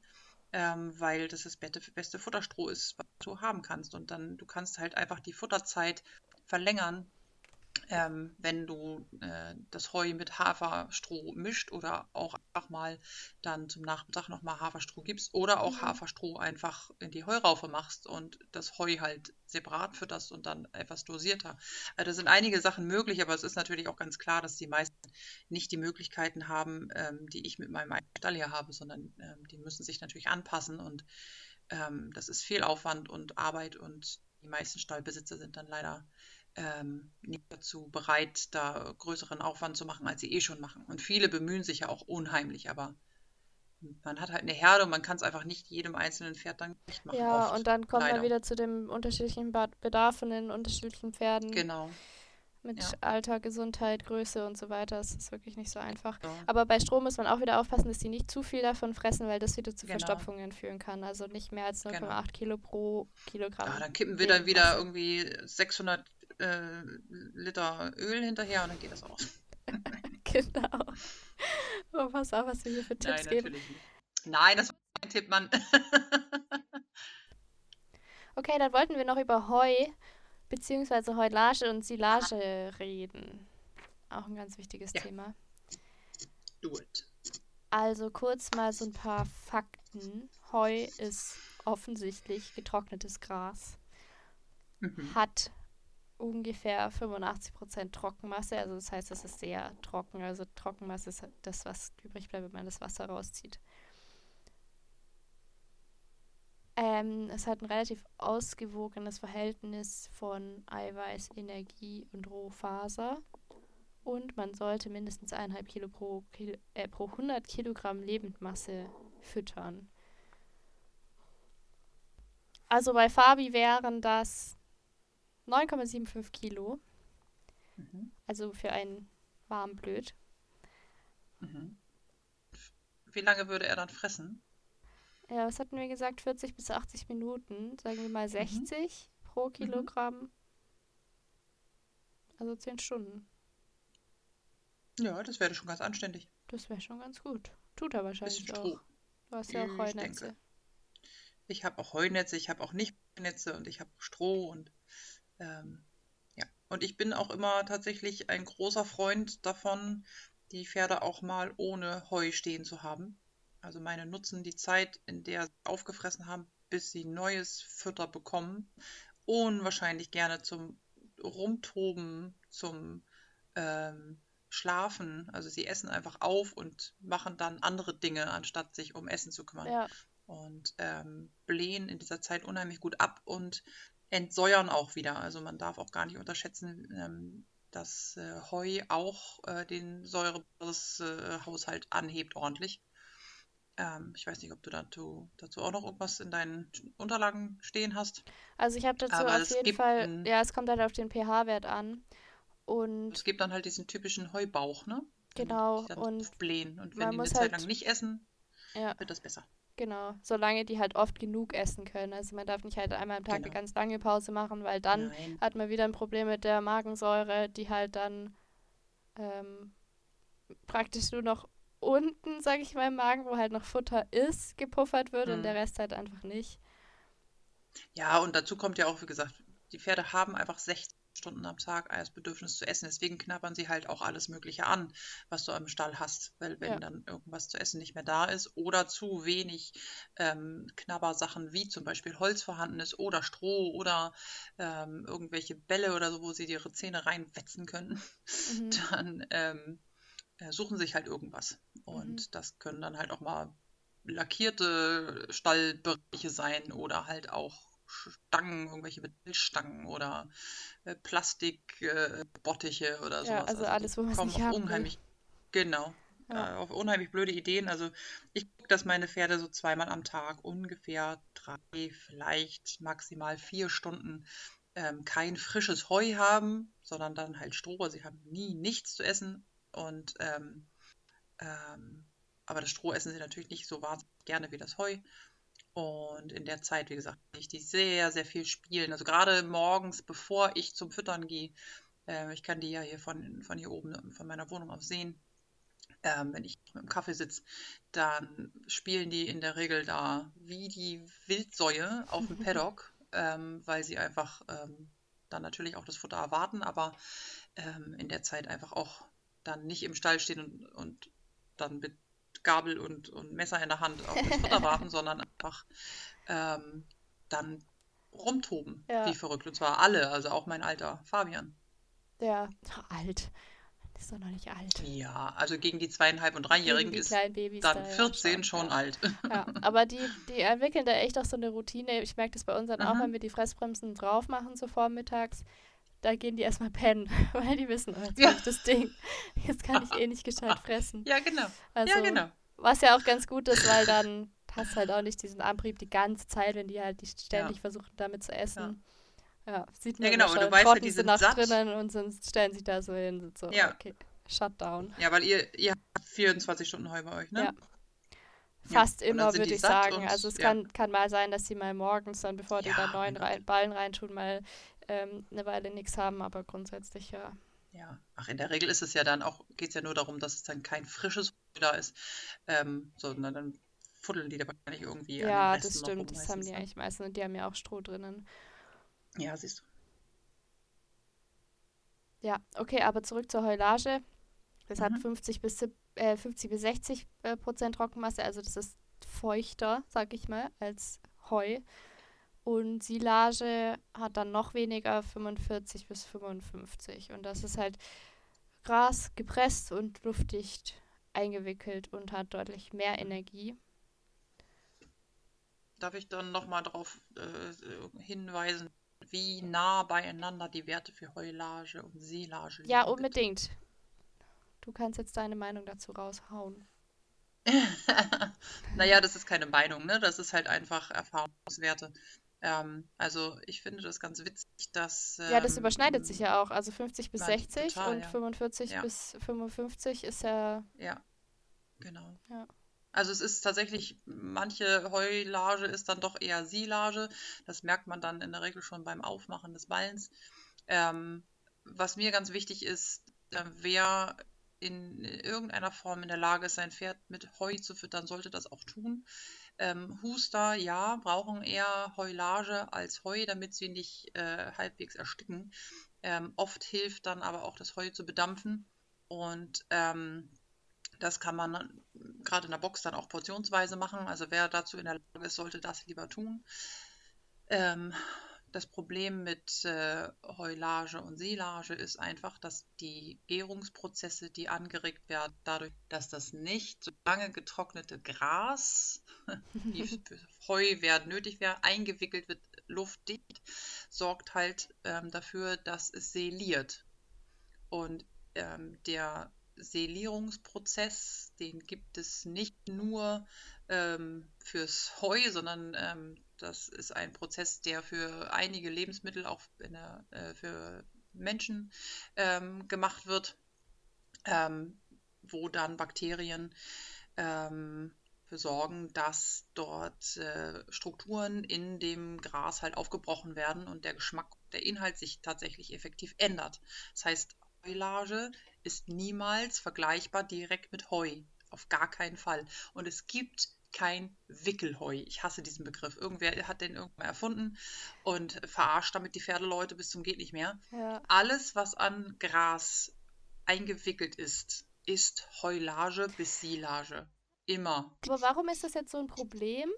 ähm, weil das das beste, beste Futterstroh ist, was du haben kannst. Und dann, du kannst halt einfach die Futterzeit verlängern, ähm, wenn du äh, das Heu mit Haferstroh mischt oder auch einfach mal dann zum Nachmittag nochmal Haferstroh gibst oder auch Mhm. Haferstroh einfach in die Heuraufe machst und das Heu halt separat fütterst und dann etwas dosierter. Also da sind einige Sachen möglich, aber es ist natürlich auch ganz klar, dass die meisten nicht die Möglichkeiten haben, ähm, die ich mit meinem eigenen Stall hier habe, sondern ähm, die müssen sich natürlich anpassen und ähm, das ist viel Aufwand und Arbeit und die meisten Stallbesitzer sind dann leider ähm, nicht dazu bereit, da größeren Aufwand zu machen, als sie eh schon machen. Und viele bemühen sich ja auch unheimlich, aber man hat halt eine Herde und man kann es einfach nicht jedem einzelnen Pferd dann gerecht machen. Ja, oft, und dann kommt man leider. wieder zu dem unterschiedlichen Bedarf von den unterschiedlichen Pferden Genau. mit ja. Alter, Gesundheit, Größe und so weiter. Es ist wirklich nicht so einfach. So. Aber bei Strom muss man auch wieder aufpassen, dass die nicht zu viel davon fressen, weil das wieder zu Genau. Verstopfungen führen kann. Also nicht mehr als 0,8 Genau. Kilo pro Kilogramm. Ja, dann kippen wir dann wieder Lebendmasse. irgendwie 600 äh, Liter Öl hinterher und dann geht das aus. Genau. Oh, pass auf, was wir hier für Tipps Nein, geben. nicht. Nein, das war kein Tipp, Mann. Okay, dann wollten wir noch über Heu bzw. Heulage und Silage reden. Auch ein ganz wichtiges Ja. Thema. Do it. Also kurz mal so ein paar Fakten. Heu ist offensichtlich getrocknetes Gras, Mhm. hat ungefähr 85% Trockenmasse, also das heißt, es ist sehr trocken. Also Trockenmasse ist halt das, was übrig bleibt, wenn man das Wasser rauszieht. Ähm, es hat ein relativ ausgewogenes Verhältnis von Eiweiß, Energie und Rohfaser. Und man sollte mindestens 1,5 Kilo pro, Kil äh, pro 100 Kilogramm Lebendmasse füttern. Also bei Fabi wären das 9,75 Kilo, Mhm. also für einen Warmblöd. Mhm. Wie lange würde er dann fressen? Ja, was hatten wir gesagt? 40 bis 80 Minuten, sagen wir mal 60 pro Kilogramm. Also 10 Stunden. Ja, das wäre schon ganz anständig. Das wäre schon ganz gut. Tut er wahrscheinlich Bisschen auch. Stroh. Du hast ja auch Ich Heunetze. denke. Ich habe auch Heunetze, ich habe auch nicht Heunetze und ich habe Stroh und ähm, ja. Und ich bin auch immer tatsächlich ein großer Freund davon, die Pferde auch mal ohne Heu stehen zu haben. Also meine nutzen die Zeit, in der sie aufgefressen haben, bis sie neues Futter bekommen, unwahrscheinlich gerne zum Rumtoben, zum ähm, Schlafen. Also sie essen einfach auf und machen dann andere Dinge, anstatt sich um Essen zu kümmern. Ja, und ähm, blähen in dieser Zeit unheimlich gut ab und entsäuern auch wieder. Also man darf auch gar nicht unterschätzen, ähm, dass äh, Heu auch äh, den Säurehaushalt anhebt ordentlich. Ähm, ich weiß nicht, ob du dazu, dazu auch noch irgendwas in deinen Unterlagen stehen hast. Also ich habe dazu Aber auf jeden Fall, ein- ja, es kommt halt auf den pH-Wert an. Und Es gibt dann halt diesen typischen Heubauch, ne? Genau, und blähen. Und wenn man die eine muss Zeit halt- lang nicht essen, ja, wird das besser. Genau, solange die halt oft genug essen können. Also man darf nicht halt einmal am Tag eine Genau. ganz lange Pause machen, weil dann Nein. hat man wieder ein Problem mit der Magensäure, die halt dann ähm, praktisch nur noch unten, sag ich mal, im Magen, wo halt noch Futter ist, gepuffert wird und Mhm. der Rest halt einfach nicht. Ja, und dazu kommt ja auch, wie gesagt, die Pferde haben einfach 16 Stunden am Tag das Bedürfnis zu essen. Deswegen knabbern sie halt auch alles Mögliche an, was du am Stall hast. Weil wenn Ja. dann irgendwas zu essen nicht mehr da ist oder zu wenig ähm, Knabbersachen wie zum Beispiel Holz vorhanden ist oder Stroh oder ähm, irgendwelche Bälle oder so, wo sie ihre Zähne reinwetzen können, Mhm. dann ähm, äh, suchen sich halt irgendwas. Und das können dann halt auch mal lackierte Stallbereiche sein oder halt auch Stangen, irgendwelche Metallstangen oder äh, Plastikbottiche äh, oder Ja, sowas. also alles, wo man's kommen nicht auf haben will. unheimlich, genau, Ja. äh, auf unheimlich blöde Ideen. Also ich gucke, dass meine Pferde so zweimal am Tag ungefähr drei, vielleicht maximal vier Stunden ähm, kein frisches Heu haben, sondern dann halt Stroh. Sie haben nie nichts zu essen und ähm, ähm, aber das Stroh essen sie natürlich nicht so wahnsinnig gerne wie das Heu. Und in der Zeit, wie gesagt, kann ich die sehr, sehr viel spielen. Also gerade morgens, bevor ich zum Füttern gehe, äh, ich kann die ja hier von, von hier oben, von meiner Wohnung aus sehen, ähm, wenn ich mit dem Kaffee sitze, dann spielen die in der Regel da wie die Wildsäue auf dem Paddock, ähm, weil sie einfach ähm, dann natürlich auch das Futter erwarten, aber ähm, in der Zeit einfach auch dann nicht im Stall stehen und, und dann mit Gabel und, und Messer in der Hand auf das Futter warten, sondern einfach ähm, dann rumtoben, Ja. wie verrückt. Und zwar alle, also auch mein alter Fabian. Ja, alt. Das ist doch noch nicht alt. Ja, also gegen die zweieinhalb und dreijährigen ist dann da ja 14 schon ja. alt. Ja, aber die, die entwickeln da echt auch so eine Routine. Ich merke das bei uns dann auch, Mhm. wenn wir die Fressbremsen drauf machen, so vormittags. Da gehen die erstmal pennen, weil die wissen, oh, jetzt Ja. hab ich das Ding. Jetzt kann ich eh nicht gescheit fressen. Ja, genau. Also, ja, genau. was ja auch ganz gut ist, weil dann hast halt auch nicht diesen Antrieb die ganze Zeit, wenn die halt die ständig versuchen, damit zu essen. Ja, sieht man Ja, genau, und du schon, weißt ja, trotten die sind nach satt. drinnen und sonst stellen sich da so hin, so, Ja. okay, Shutdown. Ja, weil ihr, ihr habt 24 Stunden Heu bei euch, ne? Ja. Fast und dann immer, würde ich sagen. und- Also es ja. kann, kann mal sein, dass sie mal morgens dann, bevor die Ja, da neuen rein, Ballen reintun, mal ähm, eine Weile nichts haben, aber grundsätzlich ja. Ja, ach, in der Regel ist es ja dann auch, geht es ja nur darum, dass es dann kein frisches da ist, ähm, sondern dann fuddeln die da wahrscheinlich irgendwie Ja, das stimmt, das haben die eigentlich meistens und die haben ja auch Stroh drinnen. Ja, siehst du. Ja, okay, aber zurück zur Heulage. Das hat Mhm. 50 bis, äh, 50 bis 60 äh, Prozent Trockenmasse, also das ist feuchter, sag ich mal, als Heu. Und Silage hat dann noch weniger, 45 bis 55. Und das ist halt Gras gepresst und luftdicht eingewickelt und hat deutlich mehr Energie. Darf ich dann nochmal darauf äh, hinweisen, wie nah beieinander die Werte für Heulage und Silage liegen? Ja, unbedingt. Du kannst jetzt deine Meinung dazu raushauen. Naja, das ist keine Meinung, ne? Das ist halt einfach Erfahrungswerte. Ähm, also ich finde das ganz witzig, dass. Ja, das ähm, überschneidet sich ja auch. Also 50 bis Nein, 60 total, und ja. 45 Ja. bis 55 ist ja. Ja, genau. Ja. Also es ist tatsächlich, manche Heulage ist dann doch eher Silage. Das merkt man dann in der Regel schon beim Aufmachen des Ballens. Ähm, was mir ganz wichtig ist, äh, wer in irgendeiner Form in der Lage ist, sein Pferd mit Heu zu füttern, sollte das auch tun. Ähm, Huster, ja, brauchen eher Heulage als Heu, damit sie nicht äh, halbwegs ersticken. Ähm, oft hilft dann aber auch das Heu zu bedampfen. Und ähm, das kann man gerade in der Box dann auch portionsweise machen. Also wer dazu in der Lage ist, sollte das lieber tun. Ähm, Das Problem mit äh, Heulage und Silage ist einfach, dass die Gärungsprozesse, die angeregt werden, dadurch, dass das nicht so lange getrocknete Gras, wie Heu werden nötig wäre, eingewickelt wird, luftdicht, sorgt halt ähm, dafür, dass es seliert. Und ähm, der Selierungsprozess, den gibt es nicht nur ähm, fürs Heu, sondern ähm, das ist ein Prozess, der für einige Lebensmittel, auch der, äh, für Menschen ähm, gemacht wird, ähm, wo dann Bakterien ähm, für sorgen, dass dort äh, Strukturen in dem Gras halt aufgebrochen werden und der Geschmack, der Inhalt sich tatsächlich effektiv ändert. Das heißt, Heulage ist niemals vergleichbar direkt mit Heu. Auf gar keinen Fall. Und es gibt kein Wickelheu. Ich hasse diesen Begriff. Irgendwer hat den irgendwann erfunden und verarscht damit die Pferdeleute bis zum geht nicht mehr. Ja. Alles, was an Gras eingewickelt ist, ist Heulage bis Silage. Immer. Aber warum ist das jetzt so ein Problem?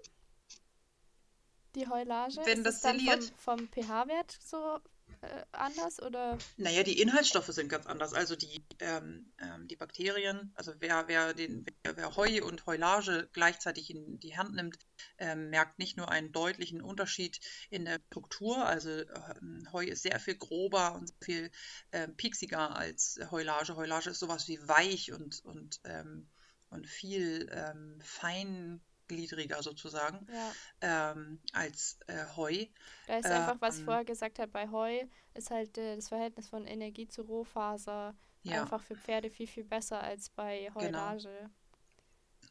Die Heulage? Wenn ist das, das dann vom, vom pH-Wert so äh, anders oder? Naja, die Inhaltsstoffe sind ganz anders. Also die, ähm, ähm, die Bakterien, also wer, wer, den, wer, wer, Heu und Heulage gleichzeitig in die Hand nimmt, ähm, merkt nicht nur einen deutlichen Unterschied in der Struktur. Also äh, Heu ist sehr viel grober und viel äh, pieksiger als Heulage. Heulage ist sowas wie weich und, und, ähm, und viel ähm, fein gliedriger sozusagen ja. ähm, als äh, Heu. Da ist einfach, was ich vorher gesagt habe, bei Heu ist halt äh, das Verhältnis von Energie zu Rohfaser ja. einfach für Pferde viel, viel besser als bei. Heulage. Genau.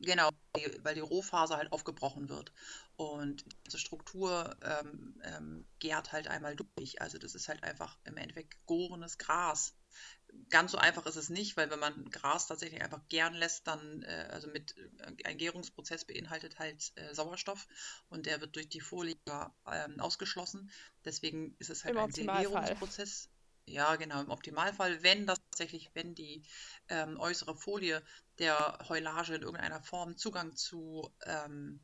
Genau, weil die Rohfaser halt aufgebrochen wird. Und diese Struktur ähm, ähm, gärt halt einmal durch. Also das ist halt einfach im Endeffekt gegorenes Gras ganz so einfach ist es nicht, weil wenn man Gras tatsächlich einfach gären lässt, dann, äh, also mit, äh, ein Gärungsprozess beinhaltet halt äh, Sauerstoff und der wird durch die Folie ähm, ausgeschlossen. Deswegen ist es halt Im ein Selierungsprozess. Ja, genau, im Optimalfall, wenn das tatsächlich, wenn die ähm, äußere Folie der Heulage in irgendeiner Form Zugang zu, ähm,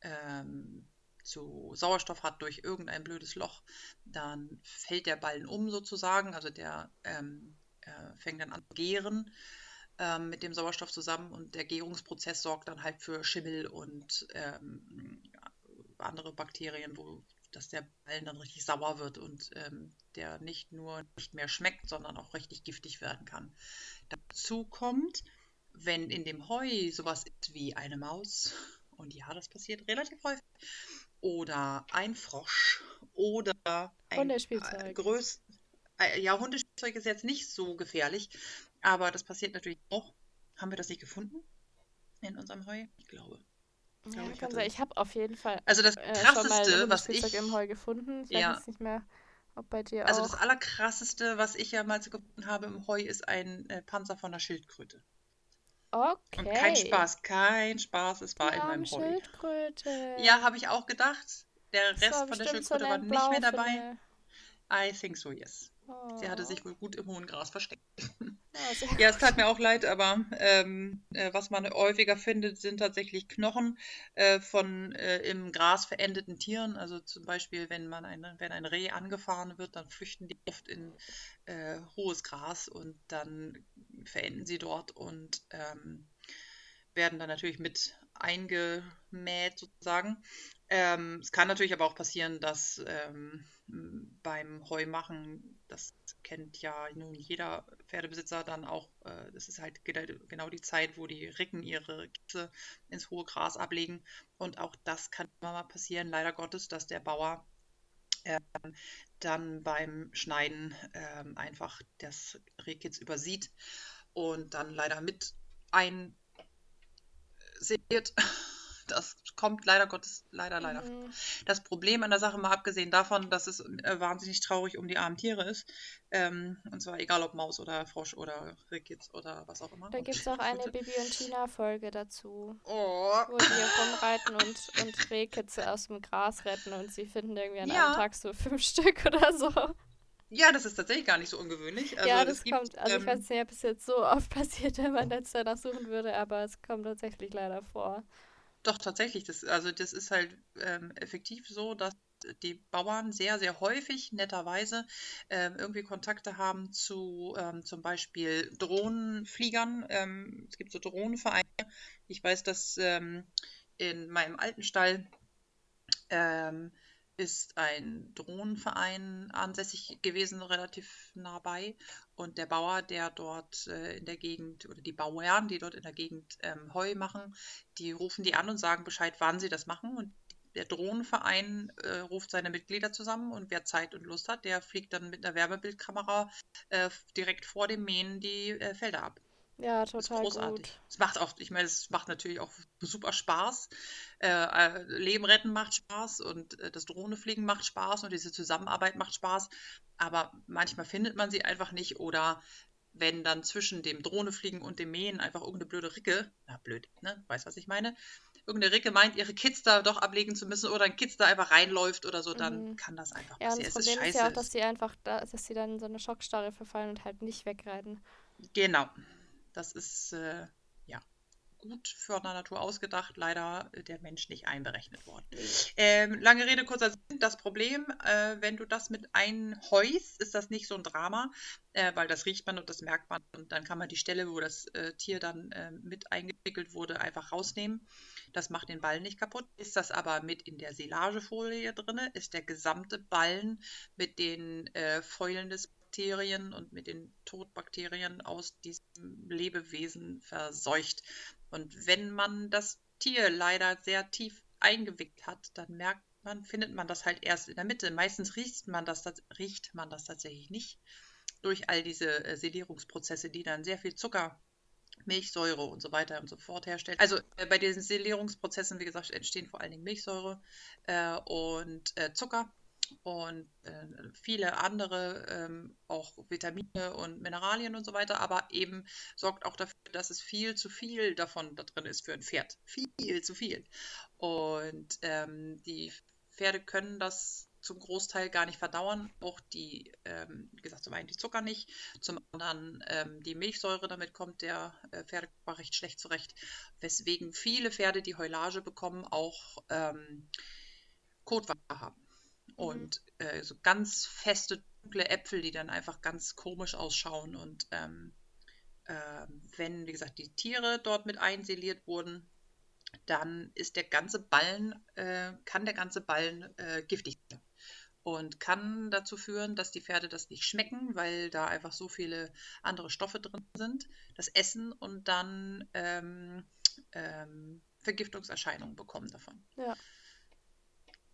ähm, zu Sauerstoff hat durch irgendein blödes Loch, dann fällt der Ballen um sozusagen, also der ähm, äh, fängt dann an zu gären ähm, mit dem Sauerstoff zusammen und der Gärungsprozess sorgt dann halt für Schimmel und ähm, andere Bakterien, wo dass der Ballen dann richtig sauer wird und ähm, der nicht nur nicht mehr schmeckt, sondern auch richtig giftig werden kann. Dazu kommt, wenn in dem Heu sowas ist wie eine Maus, und ja, das passiert relativ häufig, oder ein Frosch oder ein Hundespielzeug. Äh, größ ja, Hundespielzeug ist jetzt nicht so gefährlich, aber das passiert natürlich auch. Haben wir das nicht gefunden in unserem Heu? Ich glaube. Ich, ja, ich, hatte... ich habe auf jeden Fall also das äh, krasseste, was ich im Heu gefunden. Ich ja. weiß nicht mehr, ob bei dir also auch. Also das allerkrasseste, was ich ja mal gefunden habe im Heu, ist ein äh, Panzer von der Schildkröte. Okay. Und kein Spaß, kein Spaß, es war in meinem Heu. Schildkröte. Ja, habe ich auch gedacht. Der Rest von der Schildkröte so war nicht mehr dabei. I think so, yes. Oh. Sie hatte sich wohl gut im hohen Gras versteckt. Oh, ja, es tat mir auch leid, aber ähm, äh, was man häufiger findet, sind tatsächlich Knochen äh, von äh, im Gras verendeten Tieren. Also zum Beispiel, wenn man ein, wenn ein Reh angefahren wird, dann flüchten die oft in äh, hohes Gras und dann verenden sie dort und ähm, werden dann natürlich mit eingemäht sozusagen. Ähm, es kann natürlich aber auch passieren, dass ähm, beim Heumachen, das kennt ja nun jeder Pferdebesitzer dann auch, äh, das ist halt genau die Zeit, wo die Ricken ihre Kitze ins hohe Gras ablegen. Und auch das kann immer mal passieren, leider Gottes, dass der Bauer äh, dann beim Schneiden äh, einfach das Rehkitz übersieht und dann leider mit einsät das kommt leider Gottes, leider, leider. Mhm. Das Problem an der Sache, mal abgesehen davon, dass es äh, wahnsinnig traurig um die armen Tiere ist, ähm, und zwar egal ob Maus oder Frosch oder Rehkitz oder was auch immer. Da gibt es auch eine Bibi und Tina-Folge dazu. Oh. Wo die rumreiten und, und Rehkitze aus dem Gras retten und sie finden irgendwie an ja. einem Tag so fünf Stück oder so. Ja, das ist tatsächlich gar nicht so ungewöhnlich. Also, ja, das gibt, kommt. Also ähm, ich weiß nicht, ob es jetzt so oft passiert, wenn man jetzt danach suchen würde, aber es kommt tatsächlich leider vor. Doch, tatsächlich. Das, also das ist halt ähm, effektiv so, dass die Bauern sehr, sehr häufig netterweise ähm, irgendwie Kontakte haben zu ähm, zum Beispiel Drohnenfliegern. Ähm, es gibt so Drohnenvereine. Ich weiß, dass ähm, in meinem alten Stall ähm, ist ein Drohnenverein ansässig gewesen, relativ nah bei. Und der Bauer, der dort äh, in der Gegend, oder die Bauern, die dort in der Gegend ähm, Heu machen, die rufen die an und sagen Bescheid, wann sie das machen. Und der Drohnenverein äh, ruft seine Mitglieder zusammen und wer Zeit und Lust hat, der fliegt dann mit einer Wärmebildkamera äh, direkt vor dem Mähen die äh, Felder ab. Ja, total großartig. Gut. Es macht auch, ich meine, es macht natürlich auch super Spaß. Äh, äh, Leben retten macht Spaß und äh, das Drohnefliegen macht Spaß und diese Zusammenarbeit macht Spaß. Aber manchmal findet man sie einfach nicht oder wenn dann zwischen dem Drohnefliegen und dem Mähen einfach irgendeine blöde Ricke, na blöd, ne, weiß was ich meine, irgendeine Ricke meint, ihre Kids da doch ablegen zu müssen oder ein Kids da einfach reinläuft oder so, dann mhm. kann das einfach passieren. Ja, das Problem ist, ist ja auch, dass sie einfach, da, dass sie dann in so eine Schockstarre verfallen und halt nicht wegreiten. Genau, das ist äh, ja gut für der Natur ausgedacht, leider der Mensch nicht einberechnet worden. Ähm, lange Rede, kurzer Sinn. Das Problem, äh, wenn du das mit einhäust, ist das nicht so ein Drama, äh, weil das riecht man und das merkt man und dann kann man die Stelle, wo das äh, Tier dann äh, mit eingewickelt wurde, einfach rausnehmen. Das macht den Ballen nicht kaputt. Ist das aber mit in der Silagefolie drin, ist der gesamte Ballen mit den äh, Fäulen des Bakterien und mit den Todbakterien aus diesem Lebewesen verseucht. Und wenn man das Tier leider sehr tief eingewickt hat, dann merkt man, findet man das halt erst in der Mitte. Meistens riecht man das, riecht man das tatsächlich nicht durch all diese äh, Selierungsprozesse, die dann sehr viel Zucker Milchsäure und so weiter und so fort herstellen. Also äh, bei diesen Selierungsprozessen, wie gesagt, entstehen vor allen Dingen Milchsäure äh, und äh, Zucker und äh, viele andere, ähm, auch Vitamine und Mineralien und so weiter, aber eben sorgt auch dafür, dass es viel zu viel davon da drin ist für ein Pferd. Viel zu viel. Und ähm, die Pferde können das zum Großteil gar nicht verdauern. Auch die, ähm, wie gesagt, zum einen die Zucker nicht, zum anderen ähm, die Milchsäure, damit kommt der äh, Pferdekörper recht schlecht zurecht. Weswegen viele Pferde, die Heulage bekommen, auch ähm, Kotwasser haben. Mhm. und äh, so ganz feste, dunkle Äpfel, die dann einfach ganz komisch ausschauen. Und ähm, äh, wenn, wie gesagt, die Tiere dort mit einseliert wurden, dann ist der ganze Ballen, äh, kann der ganze Ballen äh, giftig sein. Und kann dazu führen, dass die Pferde das nicht schmecken, weil da einfach so viele andere Stoffe drin sind, das Essen und dann ähm, ähm, Vergiftungserscheinungen bekommen davon. Ja.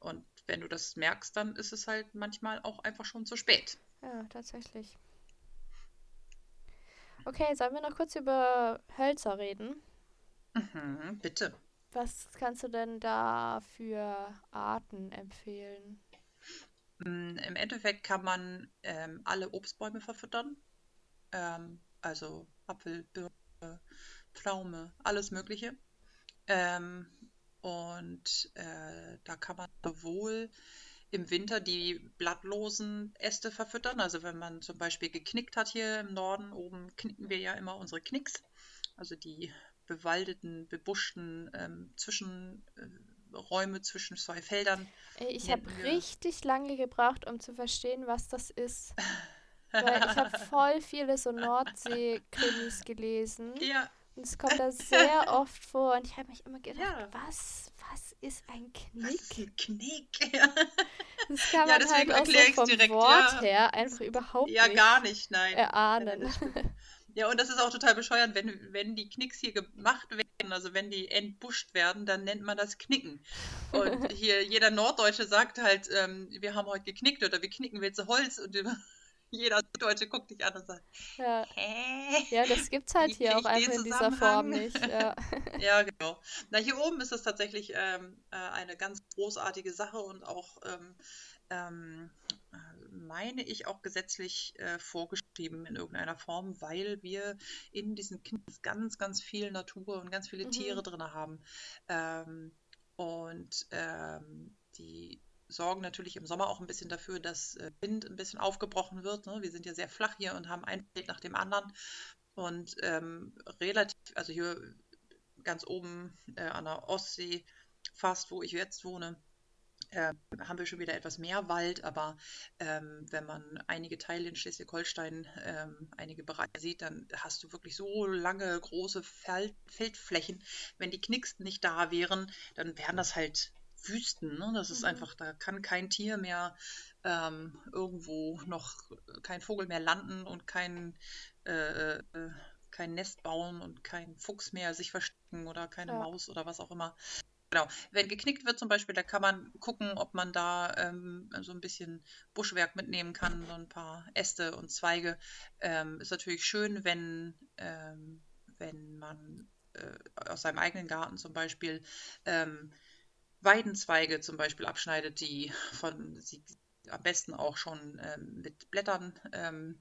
Und wenn du das merkst, dann ist es halt manchmal auch einfach schon zu spät. Ja, tatsächlich. Okay, sollen wir noch kurz über Hölzer reden? Mhm, bitte. Was kannst du denn da für Arten empfehlen? Mm, Im Endeffekt kann man ähm, alle Obstbäume verfüttern. Ähm, also Apfel, Birne, Pflaume, alles Mögliche. Ähm, und äh, da kann man sowohl im Winter die blattlosen Äste verfüttern. Also wenn man zum Beispiel geknickt hat hier im Norden, oben knicken wir ja immer unsere Knicks. Also die bewaldeten, bebuschten ähm, Zwischenräume äh, zwischen zwei Feldern. Ich habe richtig lange gebraucht, um zu verstehen, was das ist. Weil ich habe voll viele so Nordsee-Krimis gelesen. Ja. Und es kommt da sehr oft vor und ich habe mich immer gedacht, ja. was, was ist ein Knick? Was ist ein Knick? das kann man ja, halt auch so vom direkt, Wort ja. her einfach überhaupt ja, nicht gar nicht, nein. erahnen. Ja, und das ist auch total bescheuernd, wenn, wenn die Knicks hier gemacht werden, also wenn die entbuscht werden, dann nennt man das Knicken. Und hier jeder Norddeutsche sagt halt, ähm, wir haben heute geknickt oder wir knicken du Holz und jeder Deutsche guckt dich an und sagt, ja. hä? Ja, das gibt's halt hier auch einfach in dieser Form nicht. Ja. ja, genau. Na, hier oben ist es tatsächlich ähm, äh, eine ganz großartige Sache und auch, ähm, ähm, meine ich, auch gesetzlich äh, vorgeschrieben in irgendeiner Form, weil wir in diesen Knips ganz, ganz viel Natur und ganz viele mhm. Tiere drin haben. Ähm, und ähm, die sorgen natürlich im Sommer auch ein bisschen dafür, dass äh, Wind ein bisschen aufgebrochen wird. Ne? Wir sind ja sehr flach hier und haben ein Feld nach dem anderen. Und ähm, relativ, also hier ganz oben äh, an der Ostsee, fast wo ich jetzt wohne, äh, haben wir schon wieder etwas mehr Wald, aber ähm, wenn man einige Teile in Schleswig-Holstein, ähm, einige Bereiche sieht, dann hast du wirklich so lange, große Feld Feldflächen. Wenn die Knicks nicht da wären, dann wären das halt Wüsten. Ne? Das ist mhm. einfach, da kann kein Tier mehr ähm, irgendwo noch, kein Vogel mehr landen und kein, äh, äh, kein Nest bauen und kein Fuchs mehr sich verstecken oder keine ja. Maus oder was auch immer. Genau. Wenn geknickt wird zum Beispiel, da kann man gucken, ob man da ähm, so ein bisschen Buschwerk mitnehmen kann, so ein paar Äste und Zweige. Ähm, ist natürlich schön, wenn, ähm, wenn man äh, aus seinem eigenen Garten zum Beispiel ähm, Weidenzweige zum Beispiel abschneidet, die von sie am besten auch schon ähm, mit Blättern ähm,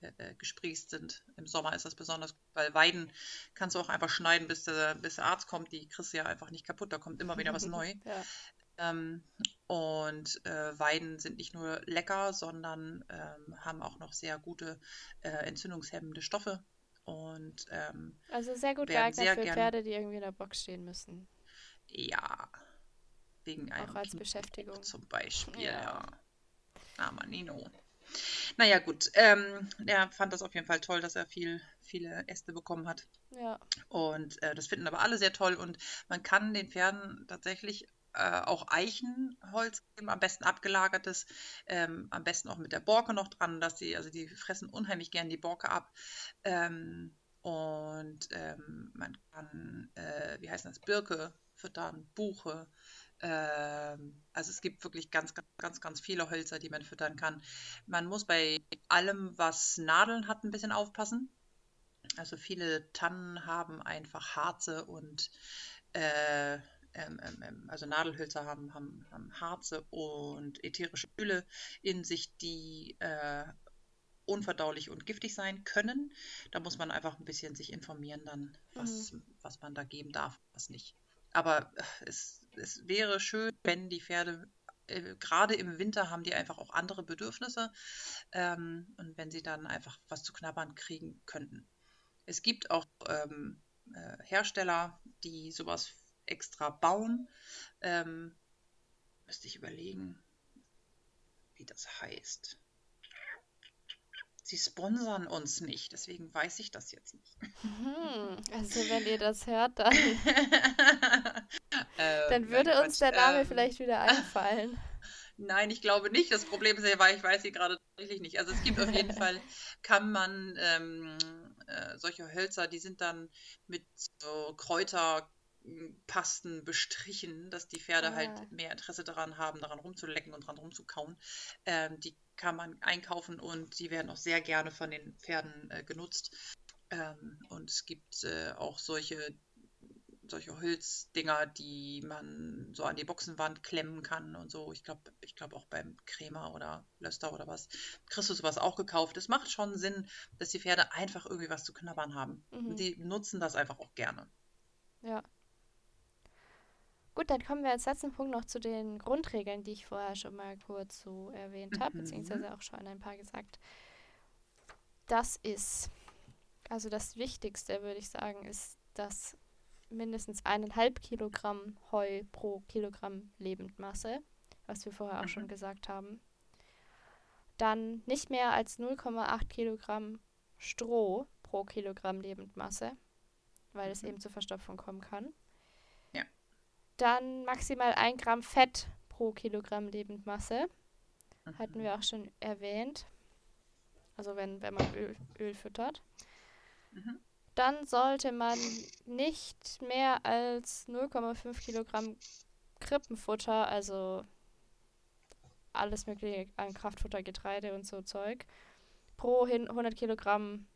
äh, äh, gesprießt sind. Im Sommer ist das besonders gut, weil Weiden kannst du auch einfach schneiden, bis der, bis der Arzt kommt. Die kriegst du ja einfach nicht kaputt, da kommt immer wieder was neu. Ja. Ähm, und äh, Weiden sind nicht nur lecker, sondern ähm, haben auch noch sehr gute äh, entzündungshemmende Stoffe. Und, ähm, also sehr gut geeignet sehr für Pferde, die irgendwie in der Box stehen müssen. Ja, wegen einem auch als Beschäftigung zum Beispiel. Ja. ja. Armer Nino. Naja, gut. Ähm, er fand das auf jeden Fall toll, dass er viel, viele Äste bekommen hat. Ja. Und äh, das finden aber alle sehr toll. Und man kann den Pferden tatsächlich äh, auch Eichenholz geben, am besten abgelagertes, ähm, am besten auch mit der Borke noch dran, dass sie, also die fressen unheimlich gern die Borke ab. Ähm, und ähm, man kann, äh, wie heißt das, Birke füttern, Buche, also es gibt wirklich ganz, ganz, ganz, ganz viele Hölzer, die man füttern kann. Man muss bei allem, was Nadeln hat, ein bisschen aufpassen. Also viele Tannen haben einfach Harze und äh, ähm, ähm, ähm, also Nadelhölzer haben, haben, haben Harze und ätherische Öle in sich, die äh, unverdaulich und giftig sein können. Da muss man einfach ein bisschen sich informieren dann, was, mhm. was man da geben darf, was nicht. Aber äh, es, es wäre schön, wenn die Pferde äh, gerade im Winter haben die einfach auch andere Bedürfnisse ähm, und wenn sie dann einfach was zu knabbern kriegen könnten. Es gibt auch ähm, äh, Hersteller, die sowas extra bauen. Ähm, müsste ich überlegen, wie das heißt. Sie sponsern uns nicht, deswegen weiß ich das jetzt nicht. Hm, also wenn ihr das hört, dann, ähm, dann würde uns der Name ähm, vielleicht wieder einfallen. Nein, ich glaube nicht. Das Problem ist ja, weil ich weiß sie gerade tatsächlich nicht. Also es gibt auf jeden Fall, kann man ähm, äh, solche Hölzer, die sind dann mit so Kräuterpasten bestrichen, dass die Pferde halt ah. halt mehr Interesse daran haben, daran rumzulecken und dran rumzukauen. Ähm, die kann man einkaufen und die werden auch sehr gerne von den Pferden äh, genutzt. Ähm, und es gibt äh, auch solche, solche Holzdinger, die man so an die Boxenwand klemmen kann und so. Ich glaube, ich glaube auch beim Krämer oder Löster oder was. Kriegst du sowas auch gekauft. Es macht schon Sinn, dass die Pferde einfach irgendwie was zu knabbern haben. Mhm. Die nutzen das einfach auch gerne. Ja, Gut, dann kommen wir als letzten Punkt noch zu den Grundregeln, die ich vorher schon mal kurz so erwähnt habe, mhm. beziehungsweise auch schon ein paar gesagt. Das ist, also das Wichtigste, würde ich sagen, ist, dass mindestens eineinhalb Kilogramm Heu pro Kilogramm Lebendmasse, was wir vorher auch mhm. schon gesagt haben. Dann nicht mehr als 0,8 Kilogramm Stroh pro Kilogramm Lebendmasse, weil mhm. es eben zur Verstopfung kommen kann. Dann maximal ein Gramm Fett pro Kilogramm Lebendmasse. Mhm. Hatten wir auch schon erwähnt. Also wenn, wenn man Öl, Öl füttert. Mhm. Dann sollte man nicht mehr als 0,5 Kilogramm Krippenfutter, also alles mögliche an Kraftfutter, Getreide und so Zeug, pro 100 Kilogramm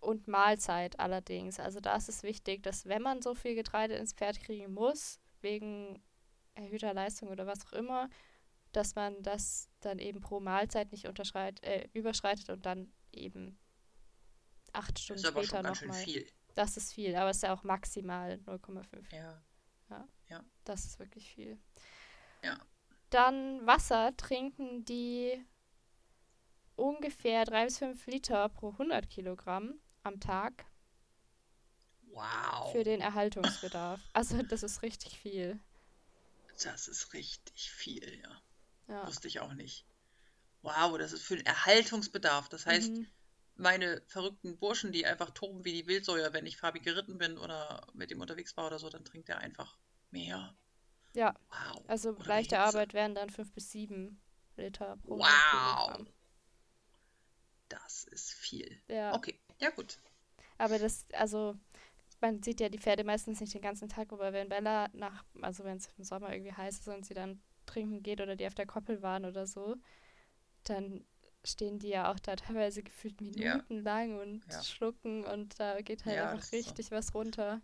und Mahlzeit allerdings. Also da ist es wichtig, dass wenn man so viel Getreide ins Pferd kriegen muss, wegen erhöhter Leistung oder was auch immer, dass man das dann eben pro Mahlzeit nicht äh, überschreitet und dann eben acht Stunden das ist später nochmal. Das ist viel, aber es ist ja auch maximal 0,5. Ja. ja. Ja. Das ist wirklich viel. Ja. Dann Wasser trinken die ungefähr 3 bis 5 Liter pro 100 Kilogramm am Tag. Wow. Für den Erhaltungsbedarf. Also das ist richtig viel. Das ist richtig viel, ja. Ja. Wusste ich auch nicht. Wow, das ist für den Erhaltungsbedarf. Das heißt, Mhm. Meine verrückten Burschen, die einfach toben wie die Wildsäue, wenn ich Fabi geritten bin oder mit ihm unterwegs war oder so, dann trinkt er einfach mehr. Ja, Wow. also Oder leichte. Arbeit wären dann 5 bis 7 Liter pro Wow. Kilogramm. Das ist viel. Ja, Okay, ja gut. aber das, also man sieht ja die Pferde meistens nicht den ganzen Tag, aber wenn Bella nach, also wenn es im Sommer irgendwie heiß ist und sie dann trinken geht oder die auf der Koppel waren oder so, dann stehen die ja auch da teilweise gefühlt Ja. minutenlang und Ja. schlucken und da geht halt Ja, einfach ist so. richtig was runter.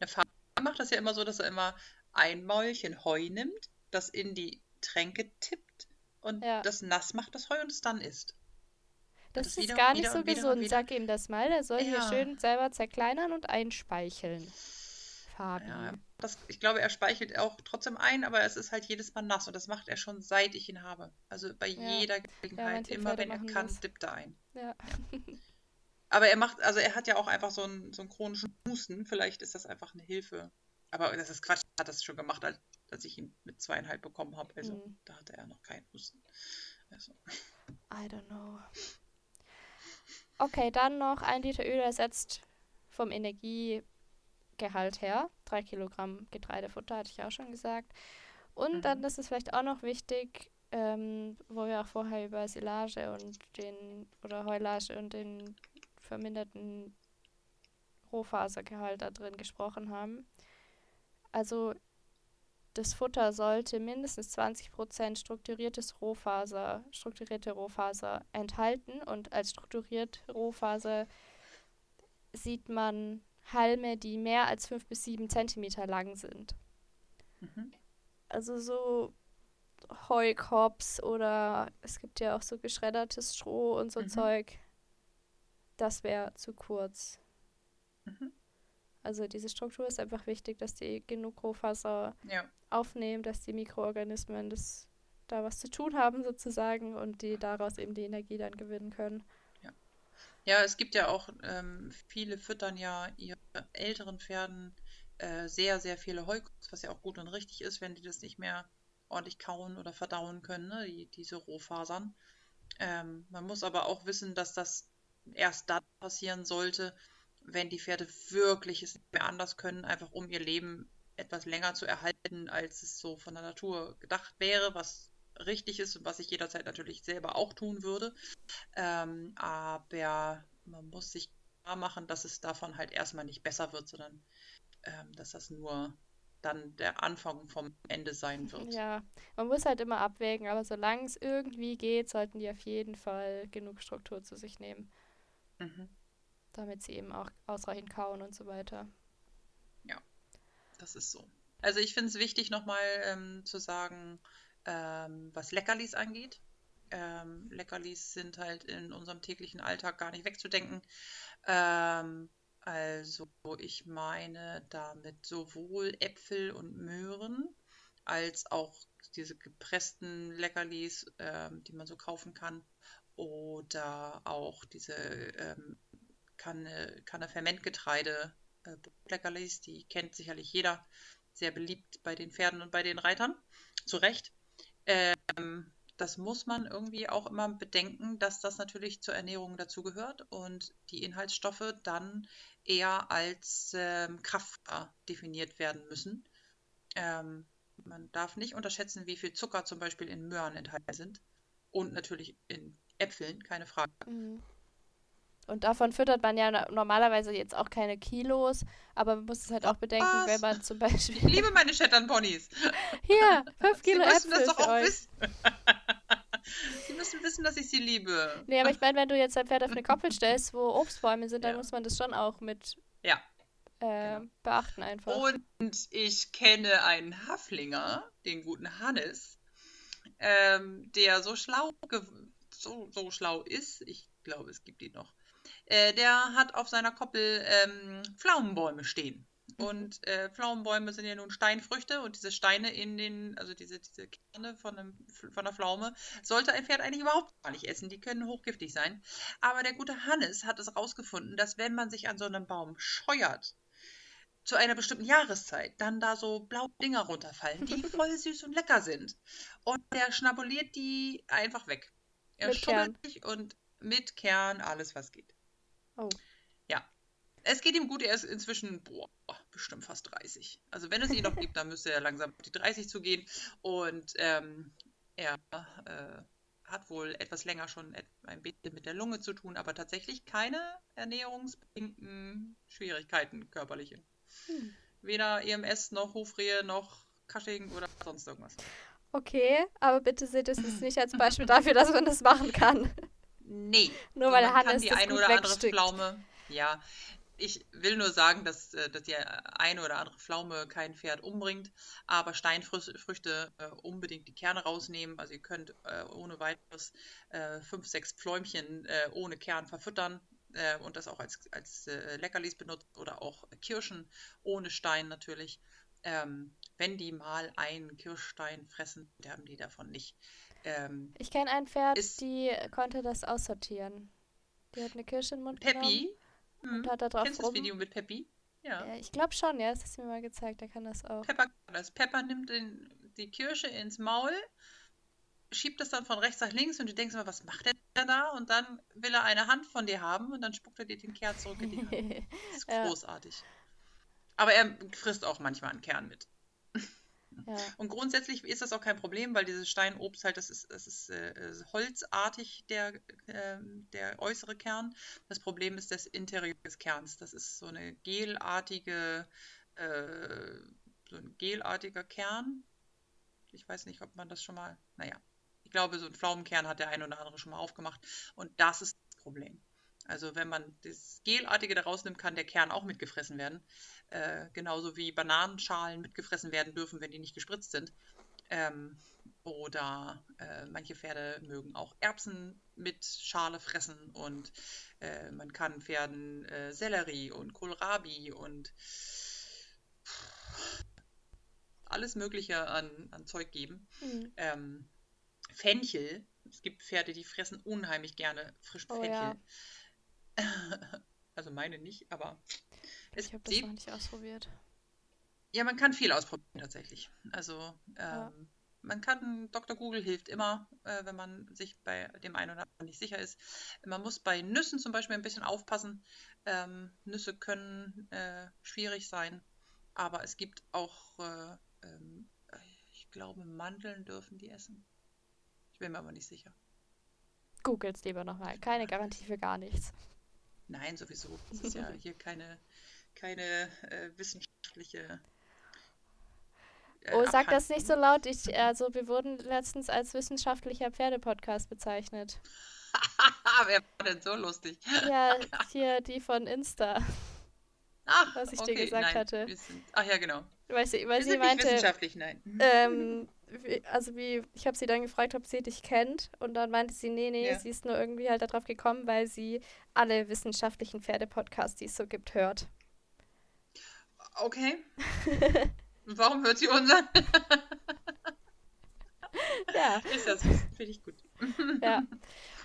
Der Vater macht das ja immer so, dass er immer ein Mäulchen Heu nimmt, das in die Tränke tippt und Ja. das nass macht, das Heu, und es dann isst. Das, das ist wieder gar nicht wieder so wieder und gesund. Sag ihm das mal. Er soll hier Ja. schön selber zerkleinern und einspeicheln. Fabi. Ja, das, ich glaube, er speichelt auch trotzdem ein, aber es ist halt jedes Mal nass und das macht er schon seit ich ihn habe. Also bei Ja. jeder Gelegenheit, manche immer wenn er kann, das. dippt er ein. Ja. Aber er macht, also er hat ja auch einfach so einen, so einen chronischen Husten. Vielleicht ist das einfach eine Hilfe. Aber das ist Quatsch, er hat das schon gemacht, als, als ich ihn mit zweieinhalb bekommen habe. Also Mhm. da hatte er noch keinen Husten. Also, I don't know. Okay, dann noch ein Liter Öl ersetzt vom Energiegehalt her. Drei Kilogramm Getreidefutter, hatte ich auch schon gesagt. Und Mhm. dann ist es vielleicht auch noch wichtig, ähm, wo wir auch vorher über Silage und den oder Heulage und den verminderten Rohfasergehalt da drin gesprochen haben. Also das Futter sollte mindestens 20% strukturiertes Rohfaser, strukturierte Rohfaser enthalten und als strukturiert Rohfaser sieht man Halme, die mehr als 5 bis 7 Zentimeter lang sind. mhm. Also so Heukops oder es gibt ja auch so geschreddertes Stroh und so Mhm. Zeug. Das wäre zu kurz. Mhm. Also diese Struktur ist einfach wichtig, dass die genug Rohfaser ja. aufnehmen, dass die Mikroorganismen das da was zu tun haben sozusagen und die daraus eben die Energie dann gewinnen können. Ja, es gibt ja auch, ähm, viele füttern ja ihre älteren Pferden äh, sehr, sehr viele Heukost, was ja auch gut und richtig ist, wenn die das nicht mehr ordentlich kauen oder verdauen können, ne? die, diese Rohfasern. Ähm, man muss aber auch wissen, dass das erst dann passieren sollte, wenn die Pferde wirklich es nicht mehr anders können, einfach um ihr Leben etwas länger zu erhalten, als es so von der Natur gedacht wäre, was richtig ist und was ich jederzeit natürlich selber auch tun würde. Ähm, aber man muss sich machen, dass es davon halt erstmal nicht besser wird, sondern ähm, dass das nur dann der Anfang vom Ende sein wird. Ja, man muss halt immer abwägen, aber solange es irgendwie geht, sollten die auf jeden Fall genug Struktur zu sich nehmen, Mhm. damit sie eben auch ausreichend kauen und so weiter. Das ist so. Also ich finde es wichtig, nochmal ähm, zu sagen, ähm, was Leckerlis angeht. Ähm, Leckerlis sind halt in unserem täglichen Alltag gar nicht wegzudenken. Ähm, also ich meine damit sowohl Äpfel und Möhren als auch diese gepressten Leckerlis, ähm, die man so kaufen kann. Oder auch diese ähm, Kanne, Kanne Fermentgetreide äh, Leckerlis, die kennt sicherlich jeder. Sehr beliebt bei den Pferden und bei den Reitern. Zu Recht. Ähm, das muss man irgendwie auch immer bedenken, dass das natürlich zur Ernährung dazugehört und die Inhaltsstoffe dann eher als ähm, Kraftfutter definiert werden müssen. Ähm, man darf nicht unterschätzen, wie viel Zucker zum Beispiel in Möhren enthalten sind und natürlich in Äpfeln, keine Frage. Mhm. Und davon füttert man ja no- normalerweise jetzt auch keine Kilos, aber man muss es halt auch bedenken, Was? wenn man zum Ich Beispiel liebe meine Shetland-Ponys. hier fünf Sie Kilo müssen Äpfel das doch auch euch. wissen. Sie müssen wissen, dass ich sie liebe. Nee, aber ich meine, wenn du jetzt dein Pferd auf eine Koppel stellst, wo Obstbäume sind, dann Ja. muss man das schon auch mit Ja. äh, Genau. beachten einfach. Und ich kenne einen Haflinger, den guten Hannes, ähm, der so schlau, so, so schlau ist, ich glaube, es gibt ihn noch, äh, der hat auf seiner Koppel ähm, Pflaumenbäume stehen. Und äh, Pflaumenbäume sind ja nun Steinfrüchte und diese Steine in den, also diese, diese Kerne von, einem, von der Pflaume, sollte ein Pferd eigentlich überhaupt gar nicht essen. Die können hochgiftig sein. Aber der gute Hannes hat es rausgefunden, dass wenn man sich an so einem Baum scheuert, zu einer bestimmten Jahreszeit dann da so blaue Dinger runterfallen, die voll süß und lecker sind. Und der schnabuliert die einfach weg. Er Mit schubbelt sich und mit Kern alles, was geht. Oh. Es geht ihm gut, er ist inzwischen, boah, bestimmt fast 30. Also wenn es ihn noch gibt, dann müsste er langsam auf die 30 zugehen. Und ähm, er äh, hat wohl etwas länger schon ein bisschen mit der Lunge zu tun, aber tatsächlich keine ernährungsbedingten Schwierigkeiten körperliche. Hm. Weder EMS noch Hufrehe noch Cushing oder sonst irgendwas. Okay, aber bitte seht es nicht als Beispiel dafür, dass man das machen kann. Nee. Nur weil Hannes kann die das eine oder andere wegstückt. Pflaume. Ja, ich will nur sagen, dass, äh, dass die eine oder andere Pflaume kein Pferd umbringt, aber Steinfrüchte äh, unbedingt die Kerne rausnehmen. Also ihr könnt äh, ohne weiteres äh, fünf, sechs Pfläumchen äh, ohne Kern verfüttern äh, und das auch als, als Leckerlis benutzt oder auch Kirschen ohne Stein natürlich. Ähm, wenn die mal einen Kirschstein fressen, sterben die davon nicht. Ähm, Ich kenne ein Pferd, Ist- die konnte das aussortieren. Die hat eine Kirsche im Mund genommen Peppi, und hat da drauf kennst du das. Video mit Peppi? Ja. Ja, ich glaube schon, ja, das hast du mir mal gezeigt, der kann das auch. Pepper kann das. Pepper nimmt den, die Kirsche ins Maul, schiebt das dann von rechts nach links und du denkst immer, was macht der da? Und dann will er eine Hand von dir haben und dann spuckt er dir den Kern zurück in die Hand. Das ist Ja. großartig. Aber er frisst auch manchmal einen Kern mit. Und grundsätzlich ist das auch kein Problem, weil dieses Steinobst halt, das ist, das ist äh, holzartig, der, äh, der äußere Kern. Das Problem ist das Interieur des Kerns. Das ist so eine gelartige, äh, so ein gelartiger Kern. Ich weiß nicht, ob man das schon mal, naja, ich glaube, so ein Pflaumenkern hat der ein oder andere schon mal aufgemacht. Und das ist das Problem. Also wenn man das Gelartige da rausnimmt, kann der Kern auch mitgefressen werden. Äh, genauso wie Bananenschalen mitgefressen werden dürfen, wenn die nicht gespritzt sind. Ähm, oder äh, manche Pferde mögen auch Erbsen mit Schale fressen und äh, man kann Pferden äh, Sellerie und Kohlrabi und alles Mögliche an, an Zeug geben. Hm. Ähm, Fenchel, es gibt Pferde, die fressen unheimlich gerne frischen Oh, Fenchel. ja. Also meine nicht, aber es Ich habe das noch nicht ausprobiert. ja, man kann viel ausprobieren tatsächlich. Also ähm, Ja. man kann, Dr. Google hilft immer, äh, wenn man sich bei dem einen oder anderen nicht sicher ist. Man muss bei Nüssen zum Beispiel ein bisschen aufpassen. Ähm, Nüsse können äh, schwierig sein, aber es gibt auch, äh, ähm, ich glaube, Mandeln dürfen die essen. Ich bin mir aber nicht sicher. Googles lieber nochmal. Keine Garantie für gar nichts. Nein, sowieso. Das ist ja hier keine, keine äh, wissenschaftliche. äh, Oh, sag das nicht so laut. Ich, also, wir wurden letztens als wissenschaftlicher Pferdepodcast bezeichnet. Wer war denn so lustig? Ja, hier die von Insta. Ach, Was ich dir okay, gesagt nein, hatte. Sind, ach ja, genau. Weil sie, weil sie meinte, wissenschaftlich, nein. ähm, wie, also wie, ich habe sie dann gefragt, ob sie dich kennt. Und dann meinte sie, nee, nee, Ja. sie ist nur irgendwie halt darauf gekommen, weil sie alle wissenschaftlichen Pferdepodcasts, die es so gibt, hört. Okay. Warum hört sie unseren? Ja, Ist das finde ich gut. ja.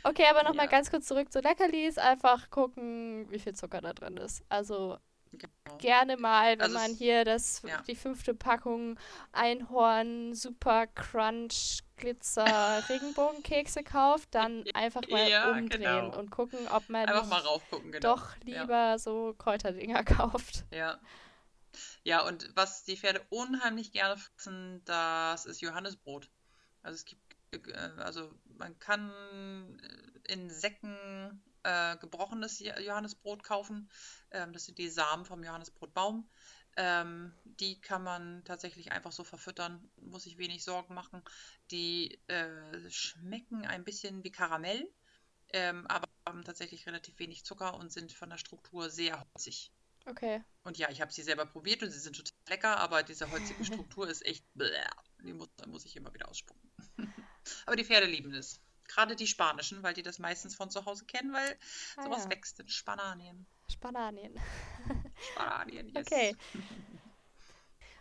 Okay, aber nochmal Ja. ganz kurz zurück zu Leckerlis. Einfach gucken, wie viel Zucker da drin ist. Also Genau. gerne mal, wenn Also man hier das, ja. die fünfte Packung Einhorn, Super Crunch, Glitzer, Regenbogenkekse kauft, dann einfach mal Ja, umdrehen genau. und gucken, ob man genau. doch lieber so Kräuterdinger kauft. Ja. Ja, und was die Pferde unheimlich gerne fressen, das ist Johannesbrot. Also es gibt, äh, also man kann äh, in Säcken äh, gebrochenes Jo- Johannesbrot kaufen. Ähm, das sind die Samen vom Johannesbrotbaum. Ähm, die kann man tatsächlich einfach so verfüttern, muss sich wenig Sorgen machen. Die äh, schmecken ein bisschen wie Karamell, ähm, aber haben tatsächlich relativ wenig Zucker und sind von der Struktur sehr holzig. Okay. Und ja, ich habe sie selber probiert und sie sind total lecker, aber diese holzige Struktur ist echt. Bläh, die muss, da muss ich immer wieder ausspucken. aber die Pferde lieben es. Gerade die spanischen, weil die das meistens von zu Hause kennen, weil Ah, sowas ja. wächst in Spanien. Spananien. Spanien, yes. Okay.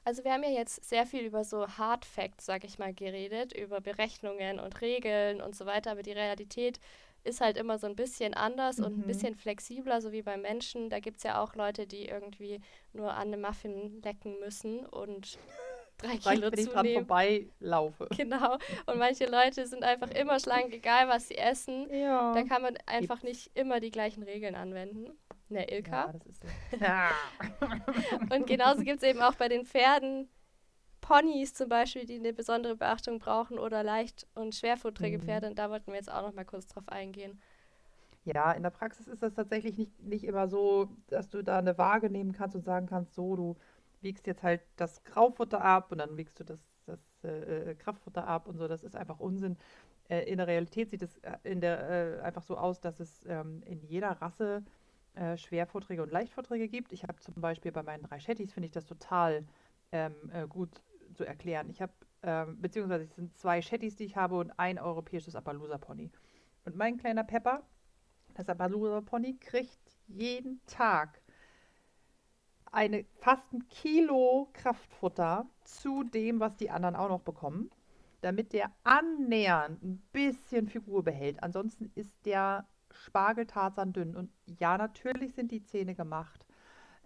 Also wir haben ja jetzt sehr viel über so Hard Facts, sag ich mal, geredet, über Berechnungen und Regeln und so weiter, aber die Realität ist halt immer so ein bisschen anders und ein Mhm. bisschen flexibler, so wie beim Menschen. Da gibt es ja auch Leute, die irgendwie nur an einem Muffin lecken müssen und drei Kilo wenn ich dran zunehmen. vorbeilaufe. Genau. Und manche Leute sind einfach immer schlank, egal was sie essen. Ja. Da kann man einfach nicht immer die gleichen Regeln anwenden. Ne, Ilka. Ja, das ist so. Und genauso gibt es eben auch bei den Pferden Ponys zum Beispiel, die eine besondere Beachtung brauchen oder leicht und schwerfutterige Mhm. Pferde. Und da wollten wir jetzt auch noch mal kurz drauf eingehen. Ja, in der Praxis ist das tatsächlich nicht, nicht immer so, dass du da eine Waage nehmen kannst und sagen kannst, so, du wiegst jetzt halt das Graufutter ab und dann wiegst du das, das äh, äh, Kraftfutter ab und so. Das ist einfach Unsinn. Äh, in der Realität sieht es äh, in der, äh, einfach so aus, dass es ähm, in jeder Rasse äh, Schwerfutterige und Leichtfutterige gibt. Ich habe zum Beispiel bei meinen drei Shetties, finde ich das total ähm, äh, gut zu erklären. Ich habe, ähm, beziehungsweise es sind zwei Shetties, die ich habe und ein europäisches Appaloosa Pony. Und mein kleiner Pepper, das Appaloosa Pony, kriegt jeden Tag eine fast ein Kilo Kraftfutter zu dem, was die anderen auch noch bekommen, damit der annähernd ein bisschen Figur behält. Ansonsten ist der Spargeltarzan dünn. Und ja, natürlich sind die Zähne gemacht.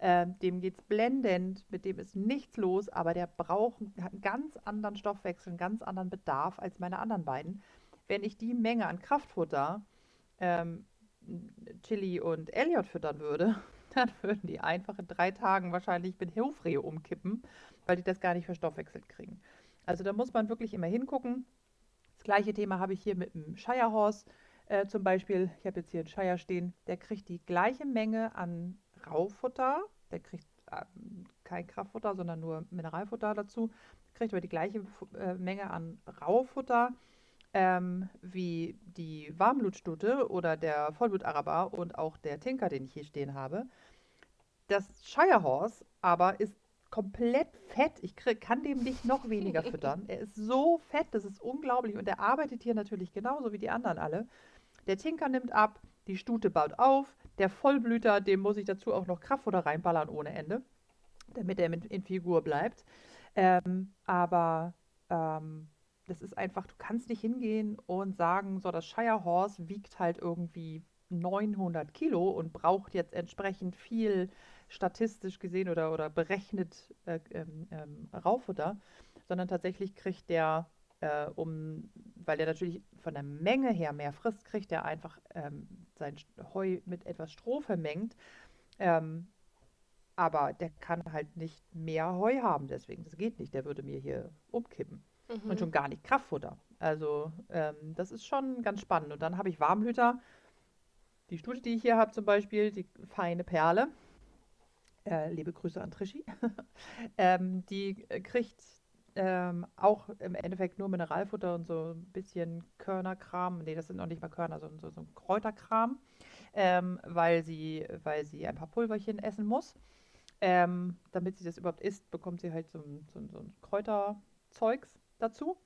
Ähm, dem geht's blendend, mit dem ist nichts los, aber der braucht hat einen ganz anderen Stoffwechsel, einen ganz anderen Bedarf als meine anderen beiden. Wenn ich die Menge an Kraftfutter ähm, Chili und Elliot füttern würde, dann würden die einfach in drei Tagen wahrscheinlich mit Hilfrehe umkippen, weil die das gar nicht verstoffwechselt kriegen. Also da muss man wirklich immer hingucken. Das gleiche Thema habe ich hier mit dem Shire Horse äh, zum Beispiel. Ich habe jetzt hier einen Shire stehen, der kriegt die gleiche Menge an Raufutter. Der kriegt ähm, kein Kraftfutter, sondern nur Mineralfutter dazu. Kriegt aber die gleiche äh, Menge an Raufutter ähm, wie die Warmblutstute oder der Vollblut-Araber und auch der Tinker, den ich hier stehen habe. Das Shire Horse aber ist komplett fett. Ich krieg, kann dem nicht noch weniger füttern. Er ist so fett, das ist unglaublich. Und er arbeitet hier natürlich genauso wie die anderen alle. Der Tinker nimmt ab, die Stute baut auf, der Vollblüter, dem muss ich dazu auch noch Kraftfutter reinballern ohne Ende, damit er in Figur bleibt. Ähm, aber ähm, das ist einfach, du kannst nicht hingehen und sagen, so, das Shire Horse wiegt halt irgendwie 900 Kilo und braucht jetzt entsprechend viel statistisch gesehen oder, oder berechnet äh, ähm, ähm, Raufutter, sondern tatsächlich kriegt der, äh, um, weil der natürlich von der Menge her mehr frisst, kriegt er einfach ähm, sein Heu mit etwas Stroh vermengt. Ähm, aber der kann halt nicht mehr Heu haben, deswegen, das geht nicht. Der würde mir hier umkippen. Mhm. Und schon gar nicht Kraftfutter. Also, ähm, das ist schon ganz spannend. Und dann habe ich Warmblüter. Die Stute, die ich hier habe, zum Beispiel, die feine Perle. Äh, liebe Grüße an Trischi. ähm, die äh, kriegt ähm, auch im Endeffekt nur Mineralfutter und so ein bisschen Körnerkram. Nee, das sind noch nicht mal Körner, sondern so, so ein Kräuterkram, ähm, weil sie, weil sie ein paar Pulverchen essen muss. Ähm, damit sie das überhaupt isst, bekommt sie halt so ein, so so ein Kräuterzeugs dazu.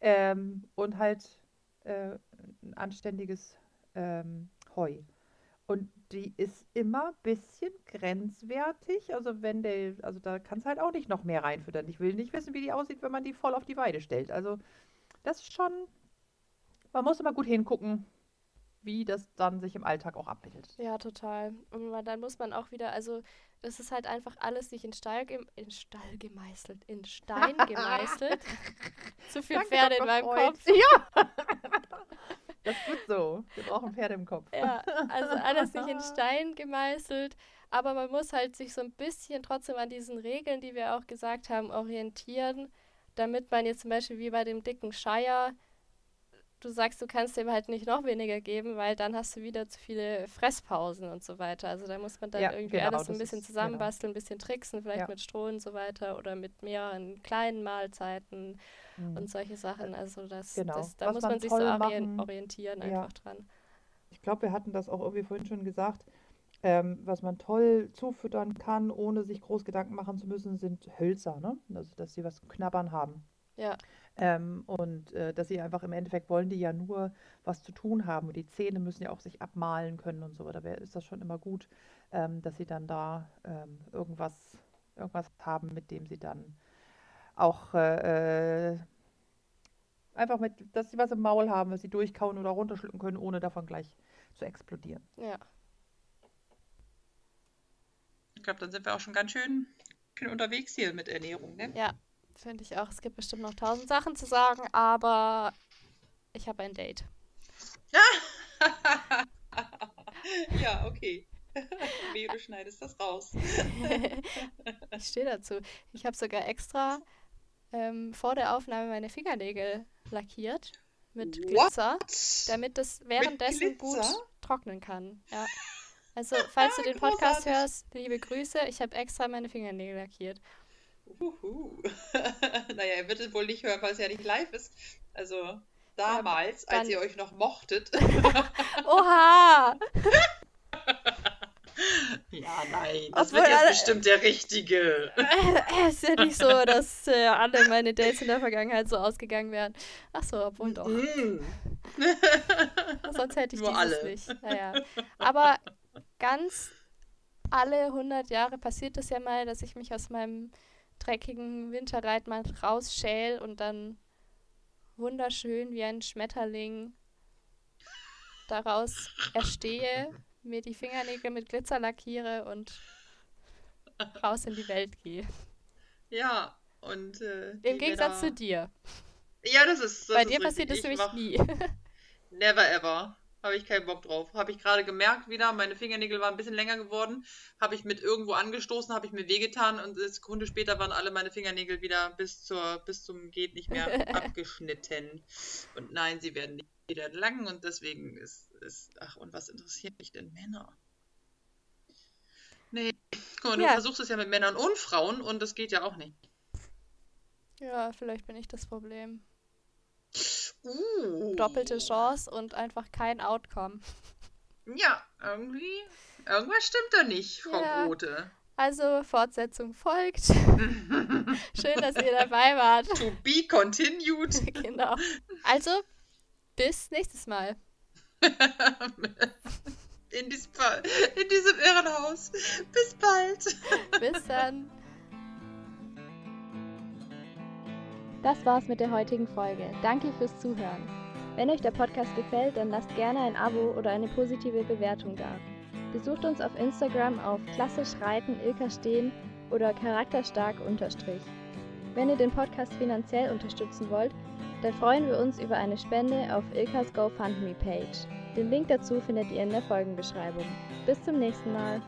Ähm, und halt äh, ein anständiges ähm, Heu. Und die ist immer ein bisschen grenzwertig. Also wenn der, also da kannst du halt auch nicht noch mehr reinfüttern. Ich will nicht wissen, wie die aussieht, wenn man die voll auf die Weide stellt. Also das ist schon, man muss immer gut hingucken, wie das dann sich im Alltag auch abbildet. Ja, total. Und man- dann muss man auch wieder, also das ist halt einfach alles nicht in Stall, in Stall gemeißelt, in Stein gemeißelt. Zu viel Danke, Pferde in meinem Freud. Kopf. Ja, das ist gut so. Wir brauchen Pferde im Kopf. Ja, also alles nicht in Stein gemeißelt, aber man muss halt sich so ein bisschen trotzdem an diesen Regeln, die wir auch gesagt haben, orientieren, damit man jetzt zum Beispiel wie bei dem dicken Shire, du sagst, du kannst dem halt nicht noch weniger geben, weil dann hast du wieder zu viele Fresspausen und so weiter. Also da muss man dann Ja, irgendwie genau, alles so ein bisschen genau. zusammenbasteln, ein bisschen tricksen, vielleicht Ja. mit Stroh und so weiter oder mit mehreren kleinen Mahlzeiten Mhm. und solche Sachen. Also das, Genau. das da Was muss man man sich so machen- orientieren Ja. einfach dran. Ich glaube, wir hatten das auch irgendwie vorhin schon gesagt. Ähm, was man toll zufüttern kann, ohne sich groß Gedanken machen zu müssen, sind Hölzer, ne? Also, dass sie was zum Knabbern haben. Ja. Ähm, und äh, dass sie einfach im Endeffekt wollen die ja nur was zu tun haben. Und die Zähne müssen ja auch sich abmalen können und so. Da wär, ist das schon immer gut, ähm, dass sie dann da ähm, irgendwas, irgendwas haben, mit dem sie dann auch äh, äh, Einfach mit, dass sie was im Maul haben, was sie durchkauen oder runterschlucken können, ohne davon gleich zu explodieren. Ja. Ich glaube, dann sind wir auch schon ganz schön, schön unterwegs hier mit Ernährung, ne? Ja, finde ich auch. Es gibt bestimmt noch tausend Sachen zu sagen, aber ich habe ein Date. ja, okay. Wie du schneidest das raus. ich stehe dazu. Ich habe sogar extra ähm, vor der Aufnahme meine Fingernägel lackiert mit Glitzer, What? damit das währenddessen gut Glitzer? trocknen kann. Ja. Also, falls du den Podcast hörst, liebe Grüße, ich habe extra meine Fingernägel lackiert. Uhu. naja, ihr werdet wohl nicht hören, weil es ja nicht live ist. Also damals, dann- als ihr euch noch mochtet. Oha! Ja, nein, das Obwohl wird jetzt bestimmt der richtige. Es ist ja nicht so, dass äh, alle meine Dates in der Vergangenheit so ausgegangen wären. Ach so, obwohl doch. Mm. Sonst hätte ich Nur dieses alle. nicht. Naja. Aber ganz alle 100 Jahre passiert es ja mal, dass ich mich aus meinem dreckigen Winterreit mal rausschäl und dann wunderschön wie ein Schmetterling daraus erstehe, mir die Fingernägel mit Glitzer lackiere und raus in die Welt gehe. Ja, und äh, Im Gegensatz zu Männer- dir. Ja, das ist. Das Bei ist dir richtig. passiert Ich nämlich nie. Never ever. Habe ich keinen Bock drauf. Habe ich gerade gemerkt wieder, meine Fingernägel waren ein bisschen länger geworden. Habe ich mit irgendwo angestoßen, habe ich mir wehgetan und eine Sekunde später waren alle meine Fingernägel wieder bis zur bis zum geht nicht mehr abgeschnitten. Und nein, sie werden nicht wieder lang und deswegen ist ist ach und was interessiert mich denn Männer? Nee, guck mal, du Ja. versuchst es ja mit Männern und Frauen und das geht ja auch nicht. Ja, vielleicht bin ich das Problem. Uh. Doppelte Chance und einfach kein Outcome. Ja, irgendwie irgendwas stimmt da nicht, Frau Ja. Grote. Also, Fortsetzung folgt. Schön, dass ihr dabei wart. To be continued. genau. Also, bis nächstes Mal. In diesem, in diesem Irrenhaus. Bis bald. Bis dann. Das war's mit der heutigen Folge. Danke fürs Zuhören. Wenn euch der Podcast gefällt, dann lasst gerne ein Abo oder eine positive Bewertung da. Besucht uns auf Instagram auf klassisch reiten Ilka stehen oder charakterstark unterstrich. Wenn ihr den Podcast finanziell unterstützen wollt, dann freuen wir uns über eine Spende auf Ilkas GoFundMe Page. Den Link dazu findet ihr in der Folgenbeschreibung. Bis zum nächsten Mal.